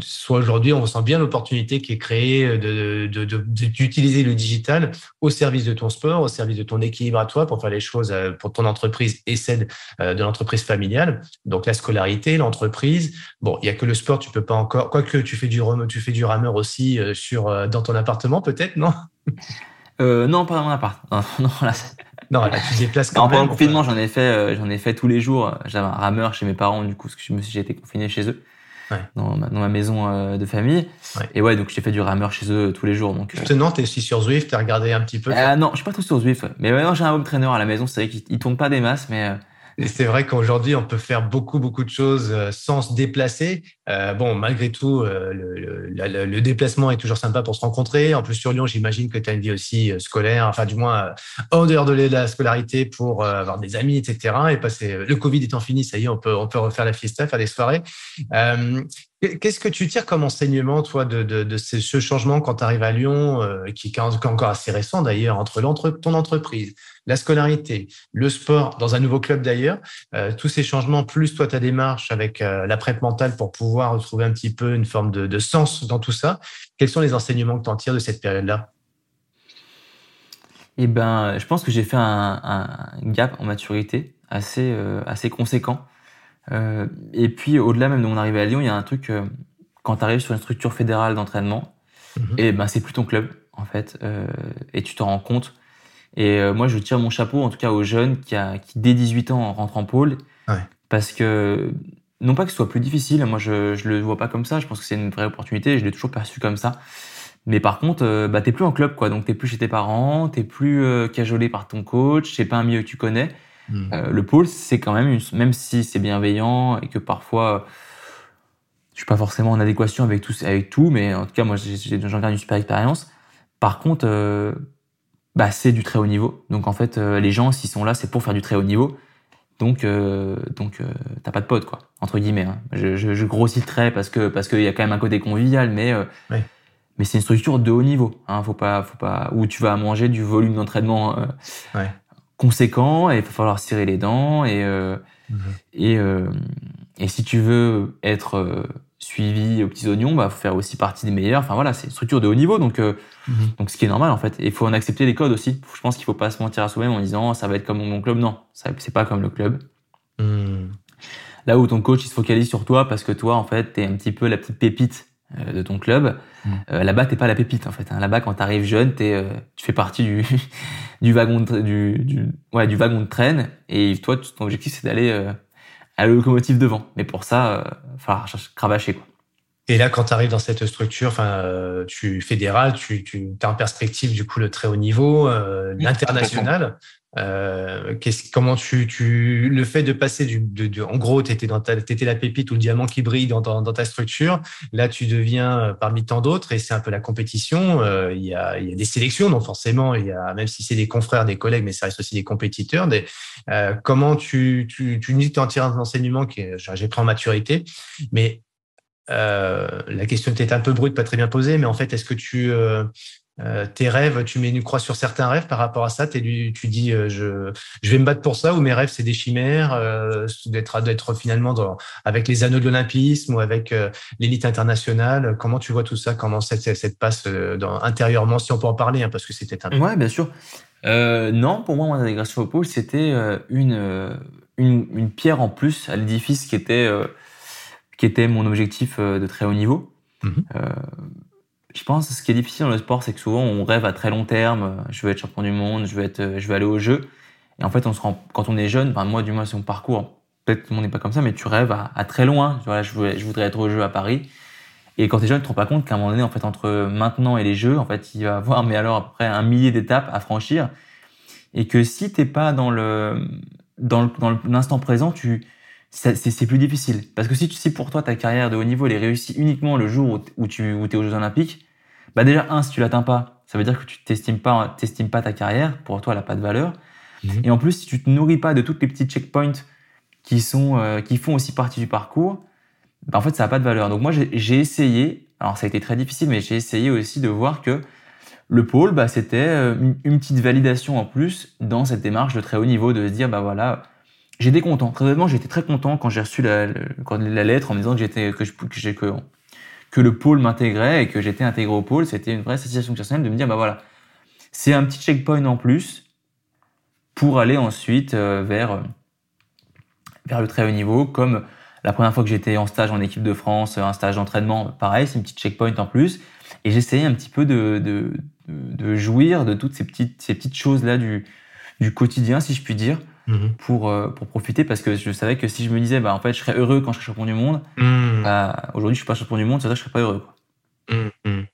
soit aujourd'hui, on ressent bien l'opportunité qui est créée d'utiliser de, de, le digital au service de ton sport, au service de ton équilibre à toi, pour faire les choses euh, pour ton entreprise et celle de l'entreprise familiale. Donc la scolarité, l'entreprise. Bon, il y a que le sport, tu peux pas encore. Quoique tu fais du tu fais du rameur aussi euh, sur euh, dans ton appartement, peut-être, non? Non, pas dans mon appart. Non, là, non, là, tu déplaces quand Pendant le confinement, j'en ai fait, j'en ai fait tous les jours. J'avais un rameur chez mes parents, du coup, parce que j'ai été confiné chez eux. Dans, ma, maison de famille. Et ouais, donc j'ai fait du rameur chez eux tous les jours. Donc, Justement, tu es aussi sur Zwift, tu as regardé un petit peu? Non, je suis pas trop sur Zwift. Mais ouais, j'ai un home trainer à la maison, c'est vrai qu'il tourne pas des masses, mais et c'est vrai qu'aujourd'hui, on peut faire beaucoup, beaucoup de choses euh, sans se déplacer. Euh, bon, malgré tout, euh, le, le, le, déplacement est toujours sympa pour se rencontrer. En plus, sur Lyon, j'imagine que tu as une vie aussi euh, scolaire, enfin, du moins, en dehors de la scolarité pour avoir des amis, etc. Et passer, le Covid étant fini, ça y est, on peut, on peut refaire la fiesta, faire des soirées. Qu'est-ce que tu tires comme enseignement, toi, de, ce changement quand tu arrives à Lyon, qui est encore assez récent d'ailleurs, entre ton entreprise, la scolarité, le sport, dans un nouveau club d'ailleurs, euh, tous ces changements, plus toi ta démarche avec euh, la prête mentale pour pouvoir retrouver un petit peu une forme de, sens dans tout ça, quels sont les enseignements que tu en tires de cette période-là? Eh ben, je pense que j'ai fait un, gap en maturité assez, euh, assez conséquent. Et puis, au-delà même de mon arrivée à Lyon, il y a un truc, quand tu arrives sur une structure fédérale d'entraînement, mhm. et eh ben, c'est plus ton club, en fait, et tu te rends compte et euh, moi, je tire mon chapeau, en tout cas aux jeunes qui, a, qui dès 18 ans rentrent en pôle. Parce que, non pas que ce soit plus difficile, moi je ne le vois pas comme ça, je pense que c'est une vraie opportunité, je l'ai toujours perçu comme ça. Mais par contre, euh, bah, t'es plus en club, quoi. Donc, t'es plus chez tes parents, t'es plus euh, cajolé par ton coach, c'est pas un milieu que tu connais. Hmm. Euh, le pôle, c'est quand même, une, même si c'est bienveillant et que parfois, je suis pas forcément en adéquation avec tout, avec tout, mais en tout cas, moi, j'en garde une super expérience. Par contre, euh, bah, c'est du très haut niveau. Donc, en fait, euh, les gens, s'ils sont là, c'est pour faire du très haut niveau. Donc, euh, donc, euh, t'as pas de pote, quoi, entre guillemets. Hein. Je, je, je, grossis le trait parce que parce qu'il y a quand même un côté convivial, mais mais c'est une structure de haut niveau. Hein. Faut pas, faut pas où tu vas manger du volume d'entraînement ouais conséquent et il va falloir serrer les dents et euh, mhm. et euh, et si tu veux être euh, suivi aux petits oignons bah faut faire aussi partie des meilleurs enfin voilà c'est une structure de haut niveau donc mhm. donc ce qui est normal en fait et il faut en accepter les codes aussi je pense qu'il faut pas se mentir à soi-même en disant ça va être comme mon club non ça c'est pas comme le club mhm. là où ton coach il se focalise sur toi parce que toi en fait t'es un petit peu la petite pépite de ton club euh, là-bas, t'es pas la pépite en fait. Hein. Là-bas, quand t'arrives jeune, t'es, euh, tu fais partie du, du wagon de, du, du, ouais, du wagon de traîne. Et toi, ton objectif, c'est d'aller euh, à la locomotive devant. Mais pour ça, euh, falloir cravacher quoi. Et là, quand tu arrives dans cette structure, enfin, tu fédéral, tu, tu as en perspective du coup le très haut niveau, l'international. Euh, comment tu, tu, le fait de passer du, de, en gros, t'étais dans ta, t'étais la pépite ou le diamant qui brille dans, dans, ta structure. Là, tu deviens euh, parmi tant d'autres et c'est un peu la compétition. Euh, il y, a, il y a des sélections, donc forcément, il y a, même si c'est des confrères, des collègues, mais ça reste aussi des compétiteurs. Des, euh, comment tu, tu, tu que tu en tires un enseignement qui est, j'ai pris en maturité, mais euh, la question était un peu brute, pas très bien posée, mais en fait, est-ce que tu, euh, euh, tes rêves, tu mets une croix sur certains rêves par rapport à ça? Tu dis, euh, je, vais me battre pour ça, ou mes rêves, c'est des chimères, d'être, d'être finalement dans, avec les anneaux de l'olympisme ou avec l'élite internationale? Comment tu vois tout ça? Comment cette, cette passe dans, intérieurement, si on peut en parler, hein, parce que c'était un. Ouais, bien sûr. non, pour moi, mon intégration au pôle, c'était une, une, une, pierre en plus à l'édifice qui était, qui était mon objectif de très haut niveau. Mmh je pense que ce qui est difficile dans le sport, c'est que souvent on rêve à très long terme. Je veux être champion du monde, je veux être, je veux aller au jeu. Et en fait, on se rend, quand on est jeune, enfin moi du moins c'est mon parcours. Peut-être que tout le monde n'est pas comme ça, mais tu rêves à, très loin. Voilà, je, voudrais, je voudrais être au jeu à Paris. Et quand tu es jeune, tu te rends pas compte qu'à un moment donné, en fait, entre maintenant et les jeux, en fait, il va y avoir, mais alors à peu près un millier d'étapes à franchir. Et que si t'es pas dans le, dans l'instant présent, tu, c'est plus difficile. Parce que si, si pour toi, ta carrière de haut niveau, elle est réussie uniquement le jour où, tu où es aux Jeux Olympiques, bah déjà, un, si tu l'atteins pas, ça veut dire que tu t'estimes pas, t'estimes pas ta carrière. Pour toi, elle a pas de valeur. Mhm. Et en plus, si tu te nourris pas de toutes les petites checkpoints qui sont, euh, qui font aussi partie du parcours, bah en fait, ça a pas de valeur. Donc moi, j'ai essayé. Alors, ça a été très difficile, mais j'ai essayé aussi de voir que le pôle, bah, c'était euh, une, une, petite validation en plus dans cette démarche de très haut niveau, de se dire, bah voilà, j'étais content. Très honnêtement, j'étais très content quand j'ai reçu la, lettre en me disant que j'étais que, que, le pôle m'intégrait et que j'étais intégré au pôle. C'était une vraie satisfaction personnelle de me dire bah voilà, c'est un petit checkpoint en plus pour aller ensuite euh, vers vers le très haut niveau. Comme la première fois que j'étais en stage en équipe de France, un stage d'entraînement, pareil, c'est une petite checkpoint en plus. Et j'essayais un petit peu de, de, de, jouir de toutes ces petites ces petites choses là du du quotidien, si je puis dire Mhm. pour, euh, pour profiter parce que je savais que si je me disais, bah, en fait, je serais heureux quand je serais champion du monde, mhm. bah, aujourd'hui, je suis pas champion du monde, c'est vrai que je serais pas heureux. Mhm.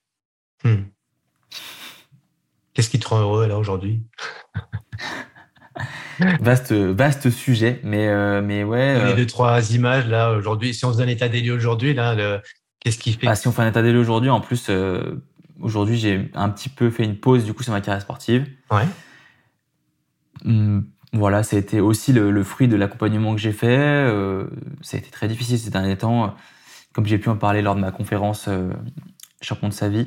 Qu'est-ce qui te rend heureux, là, aujourd'hui? Vaste, vaste sujet, mais, euh, mais ouais. Les euh, deux, trois images, là, aujourd'hui, si on donne un état des lieux aujourd'hui, là, le... qu'est-ce qui fait bah, Si on fait un état des lieux aujourd'hui, en plus, aujourd'hui, j'ai un petit peu fait une pause, du coup, sur ma carrière sportive. Ouais. Voilà, ça a été aussi le, le fruit de l'accompagnement que j'ai fait. Euh, ça a été très difficile ces derniers temps, comme j'ai pu en parler lors de ma conférence euh, champion de sa vie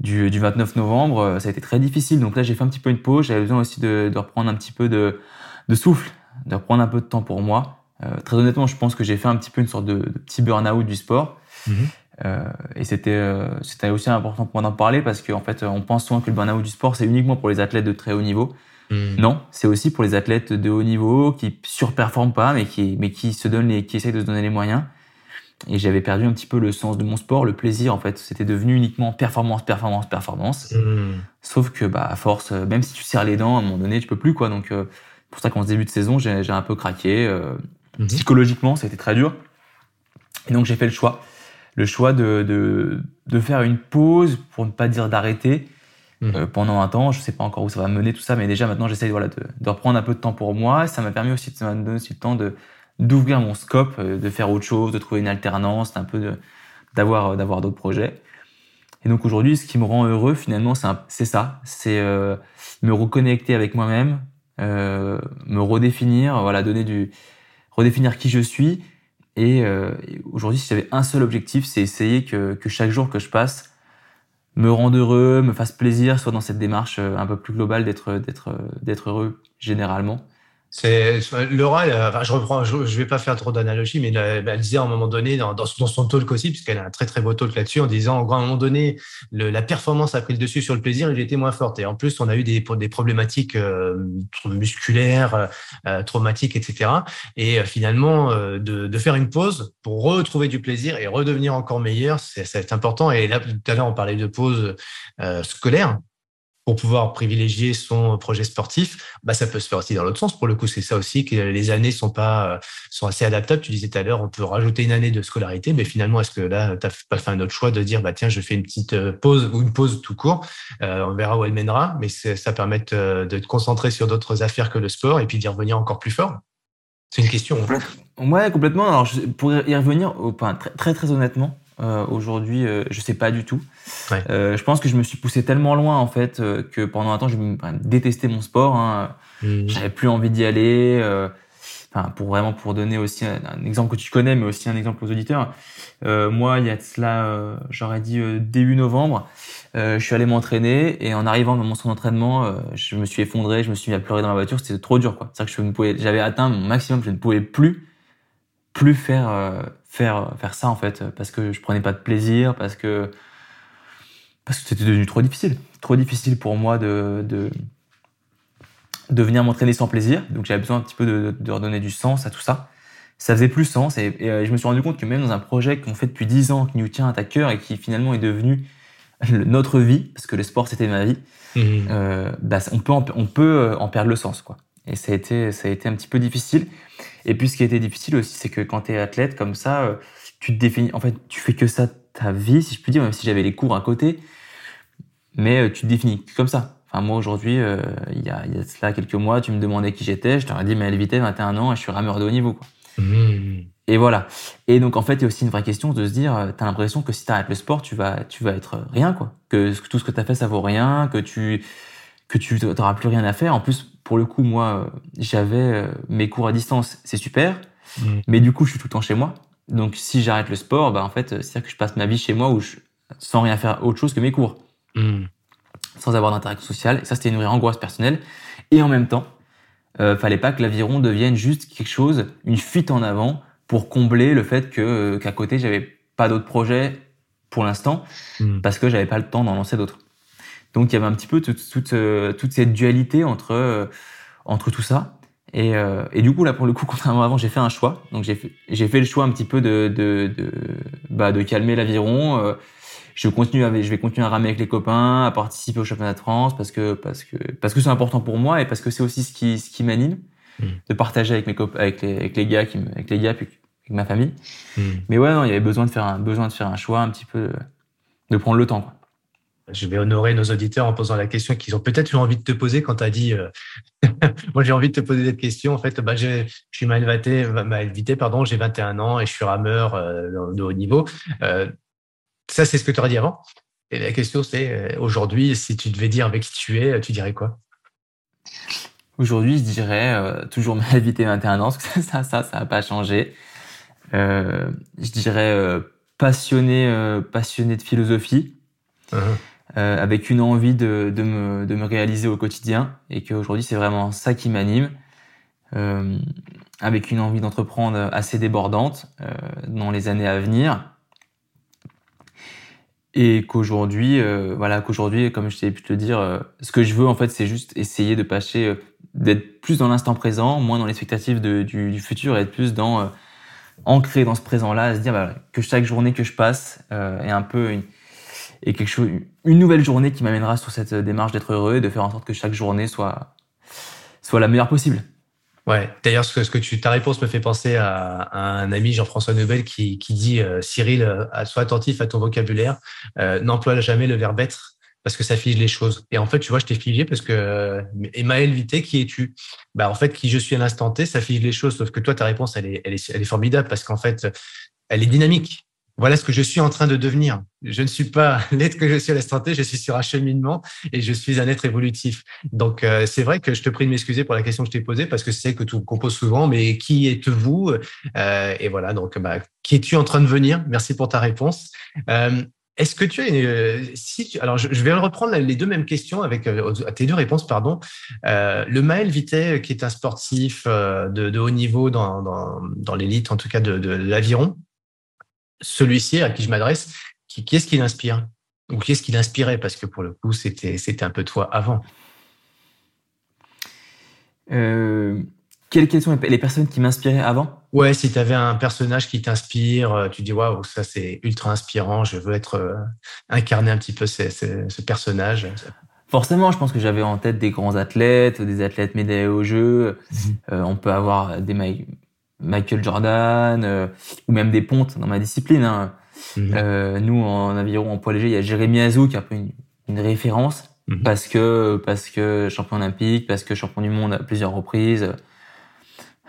du, du 29 novembre. Euh, ça a été très difficile. Donc là, j'ai fait un petit peu une pause. J'avais besoin aussi de, de, reprendre un petit peu de, de, souffle, de reprendre un peu de temps pour moi. Euh, très honnêtement, je pense que j'ai fait un petit peu une sorte de, de petit burn-out du sport. Euh, et c'était euh, c'était aussi important pour moi d'en parler parce qu'en fait, on pense souvent que le burn-out du sport, c'est uniquement pour les athlètes de très haut niveau. Hmm. Non, c'est aussi pour les athlètes de haut niveau qui surperforment pas, mais qui, mais qui se donnent les, qui essayent de se donner les moyens. Et j'avais perdu un petit peu le sens de mon sport, le plaisir en fait. C'était devenu uniquement performance, performance, performance. Hmm. Sauf que bah à force, euh, même si tu serres les dents, à un moment donné, tu peux plus quoi. Donc euh, pour ça qu'en ce début de saison, j'ai un peu craqué. Euh, hmm. Psychologiquement, c'était très dur. Et donc j'ai fait le choix, le choix de, de, de, faire une pause, pour ne pas dire d'arrêter, mmh. euh, pendant un temps. Je sais pas encore où ça va mener tout ça, mais déjà maintenant j'essaye voilà, de, de, reprendre un peu de temps pour moi. Ça m'a permis aussi, ça m'a donné aussi le temps de d'ouvrir mon scope, euh, de faire autre chose, de trouver une alternance, un peu d'avoir d'avoir d'autres projets. Et donc aujourd'hui, ce qui me rend heureux finalement, c'est ça, c'est euh, me reconnecter avec moi-même, euh, me redéfinir, voilà, donner du redéfinir qui je suis. Et, euh, aujourd'hui, si j'avais un seul objectif, c'est essayer que, que chaque jour que je passe me rende heureux, me fasse plaisir, soit dans cette démarche euh, un peu plus globale d'être d'être d'être heureux généralement. C'est Laura, enfin, je reprends, je, vais pas faire trop d'analogies, mais elle, disait à un moment donné dans, dans, son talk aussi, puisqu'elle a un très très beau talk là-dessus, en disant à un moment donné, le, la performance a pris le dessus sur le plaisir j'ai été moins forte. Et en plus, on a eu des, des problématiques euh, musculaires, euh, traumatiques, etc. Et euh, finalement, de, de, faire une pause pour retrouver du plaisir et redevenir encore meilleur, c'est important. Et là, tout à l'heure, on parlait de pause scolaire pour pouvoir privilégier son projet sportif, bah, ça peut se faire aussi dans l'autre sens. Pour le coup, c'est ça aussi que les années sont euh, assez adaptables. Tu disais tout à l'heure, on peut rajouter une année de scolarité, mais finalement, est-ce que là, tu n'as pas fait un autre choix de dire, bah tiens, je fais une petite euh, pause ou une pause tout court. Euh, on verra où elle mènera, mais ça permet de te concentrer sur d'autres affaires que le sport et puis d'y revenir encore plus fort? C'est une question. Ouais, complètement. Alors, pour y revenir, enfin, très, très, très honnêtement, euh, Aujourd'hui, euh, je sais pas du tout. Ouais. Euh, je pense que je me suis poussé tellement loin en fait euh, que pendant un temps, je détestais mon sport. Hein. Mmh. J'avais plus envie d'y aller. Enfin, pour vraiment pour donner aussi un, exemple que tu connais, mais aussi un exemple aux auditeurs. moi, il y a cela, j'aurais dit début novembre, je suis allé m'entraîner et en arrivant dans mon centre d'entraînement, je me suis effondré, je me suis mis à pleurer dans la voiture. C'était trop dur, quoi. C'est-à-dire que je ne pouvais, j'avais atteint mon maximum, je ne pouvais plus plus faire faire faire ça en fait parce que je prenais pas de plaisir parce que parce que c'était devenu trop difficile. Trop difficile pour moi de de, de venir m'entraîner sans plaisir. Donc j'avais besoin un petit peu de, de, redonner du sens à tout ça. Ça faisait plus sens et, euh, je me suis rendu compte que même dans un projet qu'on fait depuis 10 ans qui nous tient à cœur et qui finalement est devenu notre vie parce que le sport c'était ma vie mmh. euh, bah, on peut en, on peut euh, en perdre le sens quoi et ça a été ça a été un petit peu difficile et puis ce qui a été difficile aussi, c'est que quand tu es athlète comme ça, euh, tu te définis, en fait, tu fais que ça ta vie, si je puis dire, même si j'avais les cours à côté, mais euh, tu te définis comme ça. Enfin, moi, aujourd'hui, euh, il y, a, y a cela quelques mois, tu me demandais qui j'étais, je t'aurais dit, mais elle vitait 21 ans et je suis rameur de haut niveau. Quoi. Mmh. Et voilà. Et donc, en fait, il y a aussi une vraie question de se dire, tu as l'impression que si tu arrêtes le sport, tu vas, tu vas être rien, quoi. Que tout ce que tu as fait, ça vaut rien, que tu que tu n'auras plus rien à faire. En plus, pour le coup, moi, j'avais euh, mes cours à distance, c'est super, mm. mais du coup, je suis tout le temps chez moi. Donc, si j'arrête le sport, bah, en fait, c'est-à-dire que je passe ma vie chez moi où je, sans rien faire autre chose que mes cours, mm. sans avoir d'interaction sociale. Et ça, c'était une vraie angoisse personnelle. Et en même temps, euh, fallait pas que l'aviron devienne juste quelque chose, une fuite en avant pour combler le fait que euh, qu'à côté, j'avais pas d'autres projets pour l'instant, mm. parce que j'avais pas le temps d'en lancer d'autres. Donc il y avait un petit peu toute, toute, euh, toute cette dualité entre, euh, entre tout ça. Et, euh, et, du coup, là, pour le coup, contrairement à avant, j'ai fait un choix. Donc, j'ai fait, j'ai fait le choix un petit peu de, de, de, bah, de calmer l'aviron. je continue avec, je vais continuer à ramer avec les copains, à participer au championnat de France parce que, parce que, parce que c'est important pour moi et parce que c'est aussi ce qui, ce qui m'anime mmh. de partager avec mes copains, avec les, avec les gars qui avec les gars puis avec ma famille. Mmh. Mais ouais, non, il y avait besoin de faire un, besoin de faire un choix un petit peu, de prendre le temps, quoi je vais honorer nos auditeurs en posant la question qu'ils ont peut-être eu envie de te poser quand tu as dit euh, moi j'ai envie de te poser cette question. En fait bah, je suis mal invité, mal invité pardon j'ai 21 ans et je suis rameur euh, de haut niveau. Euh, ça c'est ce que tu aurais dit avant? Et la question c'est aujourd'hui si tu devais dire avec qui tu es tu dirais quoi? Aujourd'hui je dirais toujours mal invité 21 ans parce que ça ça ça n'a pas changé. Je dirais passionné passionné de philosophie. Euh, avec une envie de, de, me, de, me, réaliser au quotidien et qu'aujourd'hui c'est vraiment ça qui m'anime, euh, avec une envie d'entreprendre assez débordante euh, dans les années à venir. Et qu'aujourd'hui, euh, voilà, qu'aujourd'hui, comme je t'ai pu te le dire, euh, ce que je veux en fait, c'est juste essayer de passer, d'être plus dans l'instant présent, moins dans l'expectative du, du, futur, et être plus dans ancré dans ce présent-là, à se dire bah, que chaque journée que je passe est un peu une, et quelque chose, une nouvelle journée qui m'amènera sur cette démarche d'être heureux et de faire en sorte que chaque journée soit, soit la meilleure possible. Ouais, d'ailleurs, ce que, ta réponse me fait penser à, un ami, Jean-François Nobel, qui, qui dit euh, Cyril, euh, sois attentif à ton vocabulaire, euh, n'emploie jamais le verbe être parce que ça fige les choses. Et en fait, tu vois, je t'ai figé parce que euh, Emmaël Vité, qui es-tu? Bah, en fait, qui je suis à l'instant T, ça fige les choses. Sauf que toi, ta réponse, elle est, elle est formidable parce qu'en fait, elle est dynamique voilà ce que je suis en train de devenir. Je ne suis pas l'être que je suis à l'instant T, je suis sur un cheminement et je suis un être évolutif. Donc, euh, c'est vrai que je te prie de m'excuser pour la question que je t'ai posée parce que c'est que tu composes souvent, mais qui êtes-vous euh, Et voilà, donc, bah, qui es-tu en train de venir? Merci pour ta réponse. Euh, est-ce que tu as une, si alors je, vais reprendre les deux mêmes questions avec tes deux réponses pardon. le Maël Vité qui est un sportif de, haut niveau dans, dans, l'élite en tout cas de, de l'aviron, celui-ci à qui je m'adresse, qui, est-ce qui l'inspire Ou qui est-ce qui l'inspirait? Parce que pour le coup, c'était, c'était un peu toi avant. Euh, quelles, sont les personnes qui m'inspiraient avant? Ouais, si tu avais un personnage qui t'inspire, euh, tu dis waouh, ça c'est ultra inspirant, je veux être euh, incarner un petit peu ce, personnage. Forcément, je pense que j'avais en tête des grands athlètes, des athlètes médaillés au jeu. Mhm. on peut avoir des, Michael Jordan euh, ou même des pontes dans ma discipline. Hein. Mhm. Euh, nous, en aviron, en poids léger, il y a Jérémy Azou qui est un peu une, référence mhm. parce que parce que champion olympique, parce que champion du monde à plusieurs reprises, euh,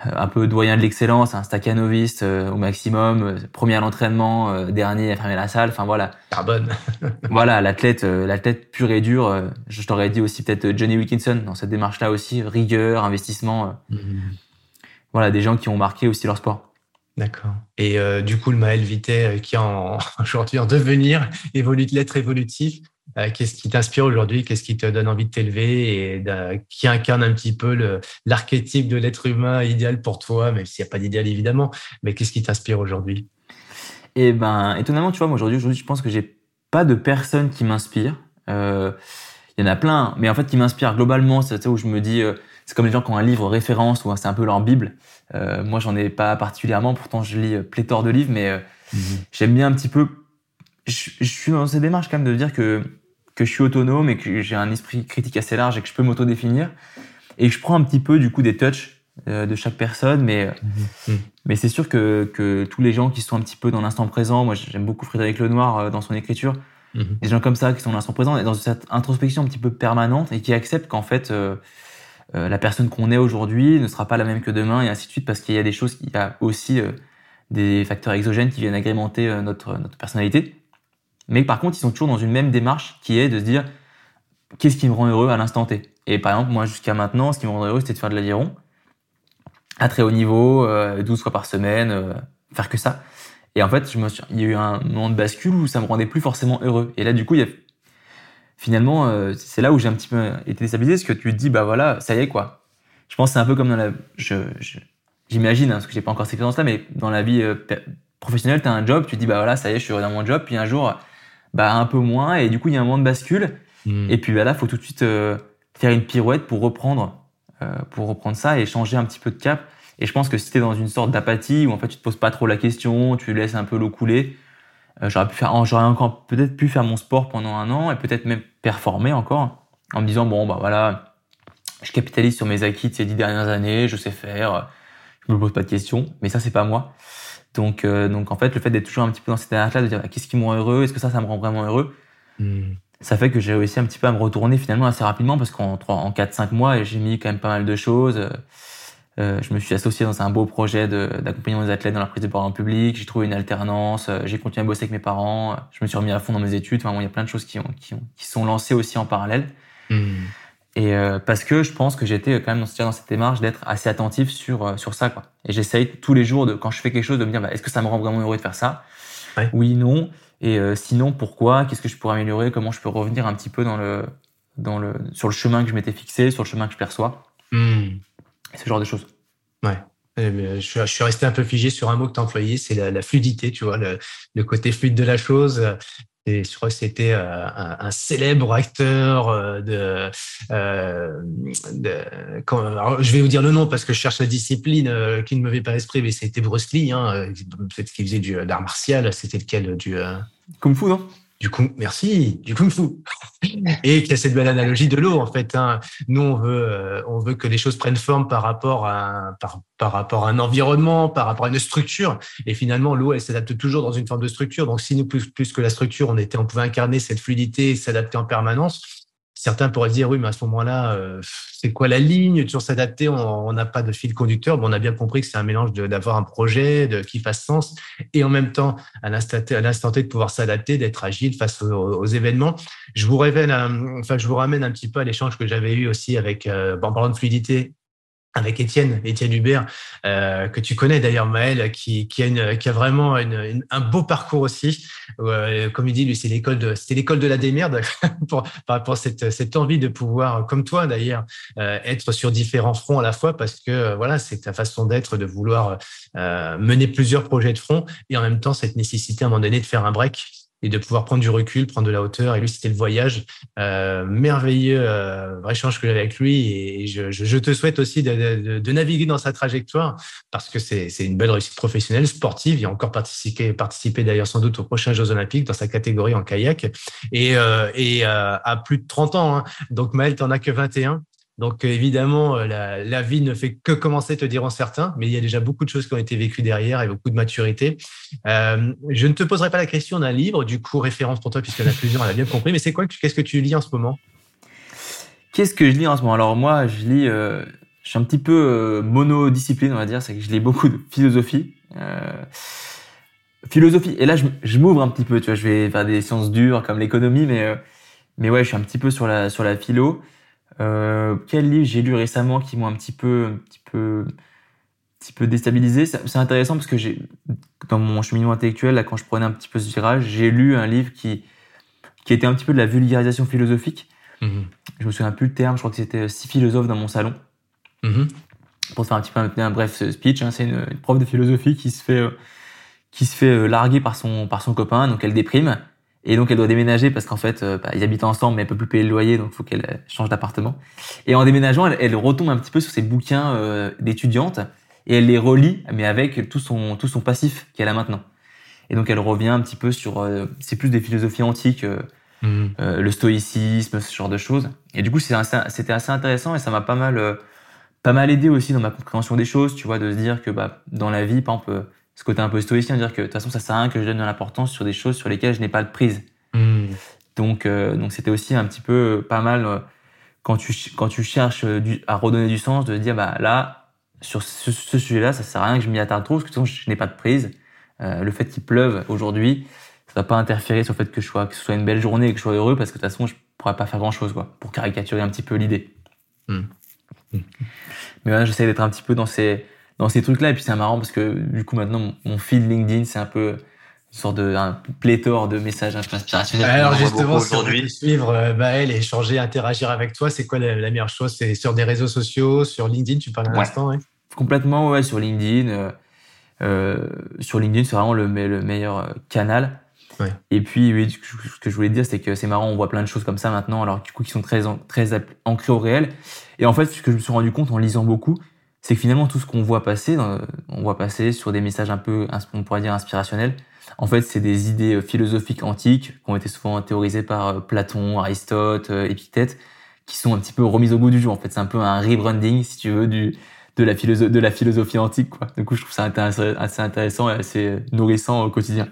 un peu doyen de l'excellence, un staccanoviste au maximum, premier à l'entraînement, dernier à fermer la salle. Enfin voilà. Carbone. voilà, l'athlète, l'athlète pur et dur. je t'aurais dit aussi peut-être Johnny Wilkinson dans cette démarche-là aussi, rigueur, investissement. Mhm voilà, des gens qui ont marqué aussi leur sport. D'accord. Et euh, du coup, le Maël Vité, euh, qui est aujourd'hui en devenir, évolue de l'être évolutif, euh, qu'est-ce qui t'inspire aujourd'hui? Qu'est-ce qui te donne envie de t'élever? Et qui incarne un petit peu l'archétype de l'être humain idéal pour toi, même s'il n'y a pas d'idéal évidemment, mais qu'est-ce qui t'inspire aujourd'hui? Eh ben, étonnamment, tu vois, moi aujourd'hui, aujourd'hui, je pense que j'ai pas de personne qui m'inspire. Il y en a plein, mais en fait, qui m'inspire globalement, c'est où je me dis c'est comme les gens qui ont un livre référence ou c'est un peu leur bible. Euh, moi, j'en ai pas particulièrement. Pourtant, je lis pléthore de livres, mais euh, mhm. j'aime bien un petit peu. Je, suis dans cette démarche quand même de dire que que je suis autonome et que j'ai un esprit critique assez large et que je peux m'auto-définir et que je prends un petit peu du coup des touches euh, de chaque personne, mais mhm. mais c'est sûr que que tous les gens qui sont un petit peu dans l'instant présent, moi j'aime beaucoup Frédéric Lenoir dans son écriture. Mhm. Des gens comme ça qui sont dans l'instant présent et dans cette introspection un petit peu permanente et qui acceptent qu'en fait euh, la personne qu'on est aujourd'hui ne sera pas la même que demain et ainsi de suite parce qu'il y a des choses, il y a aussi euh, des facteurs exogènes qui viennent agrémenter euh, notre, notre personnalité. Mais par contre, ils sont toujours dans une même démarche qui est de se dire qu'est-ce qui me rend heureux à l'instant T? Et par exemple, moi, jusqu'à maintenant, ce qui me rend heureux, c'était de faire de l'aviron à très haut niveau, 12 fois par semaine, faire que ça. Et en fait, je me suis, il y a eu un moment de bascule où ça me rendait plus forcément heureux. Et là, du coup, il y a finalement, euh, c'est là où j'ai un petit peu été déstabilisé, parce que tu te dis, bah voilà, ça y est, quoi. Je pense que c'est un peu comme dans la. J'imagine, hein, parce que j'ai pas encore cette expérience-là, mais dans la vie euh, professionnelle, tu as un job, tu te dis, bah voilà, ça y est, je suis dans mon job, puis un jour, bah un peu moins, et du coup, il y a un moment de bascule, hmm. et puis bah, là, faut tout de suite euh, faire une pirouette pour reprendre, pour reprendre ça et changer un petit peu de cap. Et je pense que si tu es dans une sorte d'apathie, où en fait, tu te poses pas trop la question, tu laisses un peu l'eau couler, euh, j'aurais pu faire, j'aurais encore peut-être pu faire mon sport pendant un an et peut-être même performer encore en me disant bon bah voilà, je capitalise sur mes acquis de ces dix dernières années, je sais faire, je me pose pas de questions, mais ça c'est pas moi. Donc euh, donc en fait le fait d'être toujours un petit peu dans cette énergie là de dire qu'est-ce qui me rend heureux, est-ce que ça ça me rend vraiment heureux, hmm. ça fait que j'ai réussi un petit peu à me retourner finalement assez rapidement parce qu'en en 4-5 mois j'ai mis quand même pas mal de choses. Euh, je me suis associé dans un beau projet d'accompagnement des athlètes dans la prise de parole en public. J'ai trouvé une alternance. Euh, j'ai continué à bosser avec mes parents. Je me suis remis à fond dans mes études. Enfin, il y a plein de choses qui, ont, qui, ont, qui sont lancées aussi en parallèle. Hmm. Et euh, parce que je pense que j'étais quand même dans, dans cette démarche d'être assez attentif sur sur ça. Quoi. Et j'essaye tous les jours, de, quand je fais quelque chose, de me dire bah, est-ce que ça me rend vraiment heureux de faire ça? Ouais. Oui, non. Et sinon, pourquoi? Qu'est-ce que je pourrais améliorer? Comment je peux revenir un petit peu dans le, dans le, sur le chemin que je m'étais fixé, sur le chemin que je perçois? Hmm ce genre de choses. Ouais. Eh je suis, resté un peu figé sur un mot que tu as employé, c'est la, fluidité, tu vois, le, côté fluide de la chose. Et je crois que c'était euh, un, célèbre acteur euh, de, euh, je vais vous dire le nom parce que je cherche la discipline qui ne me fait pas l'esprit, mais c'était Bruce Lee, hein, peut-être qu'il faisait du d'art martial, c'était lequel du Kung Fu, non? Du kung, merci, du kung fu. Et qu'il y a cette belle analogie de l'eau, en fait. Hein. Nous, on veut, euh, on veut que les choses prennent forme par rapport à, par, par rapport à un environnement, par rapport à une structure. Et finalement, l'eau, elle s'adapte toujours dans une forme de structure. Donc, si nous, plus, plus que la structure, on était, on pouvait incarner cette fluidité, s'adapter en permanence, Certains pourraient dire oui, mais à ce moment-là, euh, c'est quoi la ligne? Toujours s'adapter, on n'a pas de fil conducteur. Bon, on a bien compris que c'est un mélange d'avoir un projet de, qui fasse sens et en même temps, à l'instant T, de pouvoir s'adapter, d'être agile face aux, événements. Je vous révèle, enfin, je vous ramène un petit peu à l'échange que j'avais eu aussi avec, euh, de fluidité avec Étienne, Étienne Hubert, euh, que tu connais d'ailleurs, Maël, qui, qui, a, une, qui a vraiment une, un beau parcours aussi. Euh, comme il dit, lui, c'est l'école de, c'était l'école de la démerde pour, par rapport à cette, cette envie de pouvoir, comme toi d'ailleurs, euh, être sur différents fronts à la fois parce que voilà, c'est ta façon d'être, de vouloir euh, mener plusieurs projets de front et en même temps cette nécessité à un moment donné de faire un break et de pouvoir prendre du recul, prendre de la hauteur. Et lui, c'était le voyage. Euh, merveilleux euh, vrai échange que j'avais avec lui. Et je, je, te souhaite aussi de, de, de, naviguer dans sa trajectoire parce que c'est une belle réussite professionnelle, sportive. Il a encore participé, participé d'ailleurs sans doute aux prochains Jeux Olympiques dans sa catégorie en kayak. Et, euh, et euh, à plus de 30 ans. Hein. Donc Maël, tu n'en as que 21. Donc évidemment, euh, la, vie ne fait que commencer, te diront certains, mais il y a déjà beaucoup de choses qui ont été vécues derrière et beaucoup de maturité. Euh, je ne te poserai pas la question d'un livre, du coup référence pour toi puisqu'il y en a plusieurs, on a bien compris. Mais c'est quoi Qu'est-ce que tu lis en ce moment? Qu'est-ce que je lis en ce moment? Alors moi, je lis. Euh, je suis un petit peu monodiscipline, on va dire. C'est que je lis beaucoup de philosophie. philosophie. Et là, je, m'ouvre un petit peu. Tu vois, je vais faire des sciences dures comme l'économie, mais mais ouais, je suis un petit peu sur la sur la philo. Euh, quel livre j'ai lu récemment qui m'ont un petit peu, un petit peu, un petit peu déstabilisé? C'est intéressant parce que j'ai, dans mon cheminement intellectuel, là, quand je prenais un petit peu ce virage, j'ai lu un livre qui, qui était un petit peu de la vulgarisation philosophique. Mm-hmm. Je me souviens plus le terme, je crois que c'était six philosophes dans mon salon. Mm-hmm. Pour faire un petit peu un, bref speech, hein, c'est une, prof de philosophie qui se fait, euh, qui se fait euh, larguer par son, par son copain, donc elle déprime. Et donc elle doit déménager parce qu'en fait euh, bah, ils habitent ensemble mais elle peut plus payer le loyer donc il faut qu'elle euh, change d'appartement. Et en déménageant elle, retombe un petit peu sur ses bouquins euh, d'étudiante et elle les relit mais avec tout son tout son passif qu'elle a maintenant. Et donc elle revient un petit peu sur c'est plus des philosophies antiques mmh. le stoïcisme ce genre de choses. Et du coup c'était assez, assez intéressant et ça m'a pas mal pas mal aidé aussi dans ma compréhension des choses tu vois de se dire que bah dans la vie par exemple ce côté un peu stoïcien, dire que de toute façon, ça sert à rien que je donne de l'importance sur des choses sur lesquelles je n'ai pas de prise. Hmm. Donc, euh, donc c'était aussi un petit peu euh, pas mal euh, quand tu quand tu cherches à redonner du sens, de dire bah là sur ce, sujet-là, ça sert à rien que je m'y attarde trop parce que de toute façon, je n'ai pas de prise. le fait qu'il pleuve aujourd'hui, ça va pas interférer sur le fait que je sois que ce soit une belle journée et que je sois heureux parce que de toute façon, je pourrais pas faire grand chose quoi pour caricaturer un petit peu l'idée. Hmm. Mais voilà, j'essaie d'être un petit peu dans ces dans ces trucs-là. Et puis c'est marrant parce que du coup maintenant mon, feed LinkedIn c'est un peu une sorte de un pléthore de messages inspirationnels. Alors justement, aujourd'hui, suivre euh, Maël et échanger, interagir avec toi, c'est quoi la, meilleure chose? C'est sur des réseaux sociaux, sur LinkedIn, tu parles un instant, ouais. Complètement, ouais, sur LinkedIn. Euh, euh, sur LinkedIn, c'est vraiment le, le meilleur canal. Ouais. Et puis, oui, ce que je voulais dire, c'est que c'est marrant, on voit plein de choses comme ça maintenant, alors du coup, qui sont très, très ancrées au réel. Et en fait, ce que je me suis rendu compte en lisant beaucoup, c'est que finalement tout ce qu'on voit passer, on voit passer sur des messages un peu, on pourrait dire inspirationnels. En fait, c'est des idées euh, philosophiques antiques qui ont été souvent théorisées par euh, Platon, Aristote, euh, Épictète, qui sont un petit peu remises au goût du jour. En fait, c'est un peu un rebranding, si tu veux, de la, philosophie antique. Du coup, je trouve ça assez intéressant et assez nourrissant au quotidien.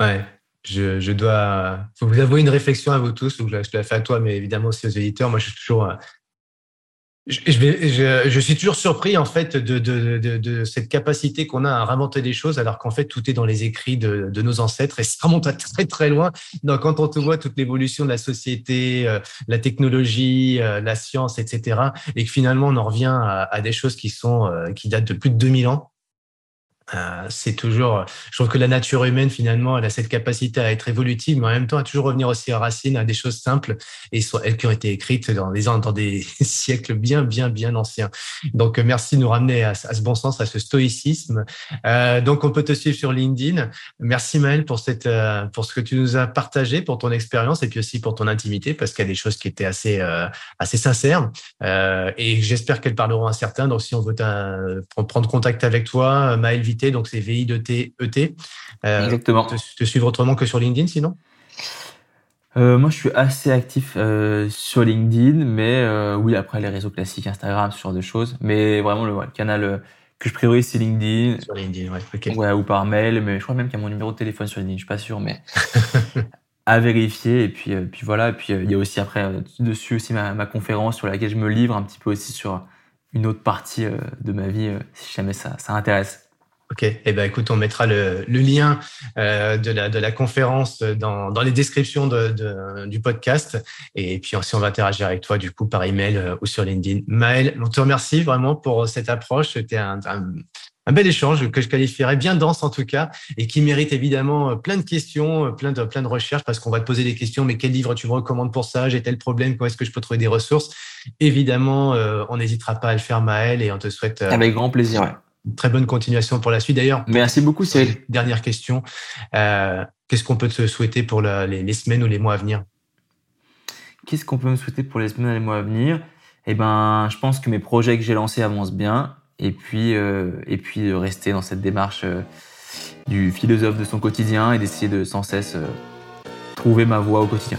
Ouais, je, je dois faut vous avouer une réflexion à vous tous, ou je la fais à toi, mais évidemment aussi aux éditeurs. Moi, je suis toujours je, je, je, suis toujours surpris en fait de, de, de, de cette capacité qu'on a à inventer des choses, alors qu'en fait tout est dans les écrits de, de, nos ancêtres et ça remonte à très très loin. Donc quand on te voit toute l'évolution de la société, euh, la technologie, euh, la science, etc., et que finalement on en revient à, à des choses qui sont euh, qui datent de plus de 2000 ans, euh, c'est toujours, je trouve que la nature humaine finalement, elle a cette capacité à être évolutive, mais en même temps à toujours revenir aussi aux racines, à des choses simples et elles qui ont été écrites dans des dans des siècles bien bien bien anciens. Donc euh, merci de nous ramener à, ce bon sens, à ce stoïcisme. Euh, donc on peut te suivre sur LinkedIn. Merci Maël pour cette euh, pour ce que tu nous as partagé, pour ton expérience et puis aussi pour ton intimité, parce qu'il y a des choses qui étaient assez assez sincères et j'espère qu'elles parleront à certains. Donc si on veut prendre contact avec toi, Maël Donc c'est VI de T, ET. Euh, Exactement. Te, te, suivre autrement que sur LinkedIn sinon? Euh, moi, je suis assez actif euh, sur LinkedIn, mais euh, oui, après les réseaux classiques, Instagram, ce genre de choses. Mais vraiment, le, canal que je priorise, c'est LinkedIn. Sur LinkedIn, ouais. ok. Ouais, ou par mail, mais je crois même qu'il y a mon numéro de téléphone sur LinkedIn, je suis pas sûr, mais à vérifier. Et puis, puis voilà. Et puis il y a aussi après dessus aussi ma, ma, conférence sur laquelle je me livre un petit peu aussi sur une autre partie de ma vie, si jamais ça, ça intéresse. Ok, eh ben écoute, on mettra le, lien euh, de, la, de la conférence dans, dans les descriptions de, du podcast. Et puis aussi, on va interagir avec toi du coup par email euh, ou sur LinkedIn. Maël, on te remercie vraiment pour cette approche. C'était un, un, bel échange que je qualifierais bien dense en tout cas et qui mérite évidemment plein de questions, plein de, plein de recherches parce qu'on va te poser des questions. Mais quel livre tu me recommandes pour ça? J'ai tel problème Comment est-ce que je peux trouver des ressources? Évidemment, euh, on n'hésitera pas à le faire, Maël, et on te souhaite. Avec grand plaisir. Ouais très bonne continuation pour la suite. D'ailleurs, merci beaucoup, Cyril. Dernière question. Euh, qu'est-ce qu'on peut te souhaiter pour les, semaines ou les mois à venir? Qu'est-ce qu'on peut me souhaiter pour les semaines et les mois à venir? Eh ben, je pense que mes projets que j'ai lancés avancent bien, et puis euh, et puis de rester dans cette démarche euh, du philosophe de son quotidien et d'essayer de sans cesse trouver ma voie au quotidien.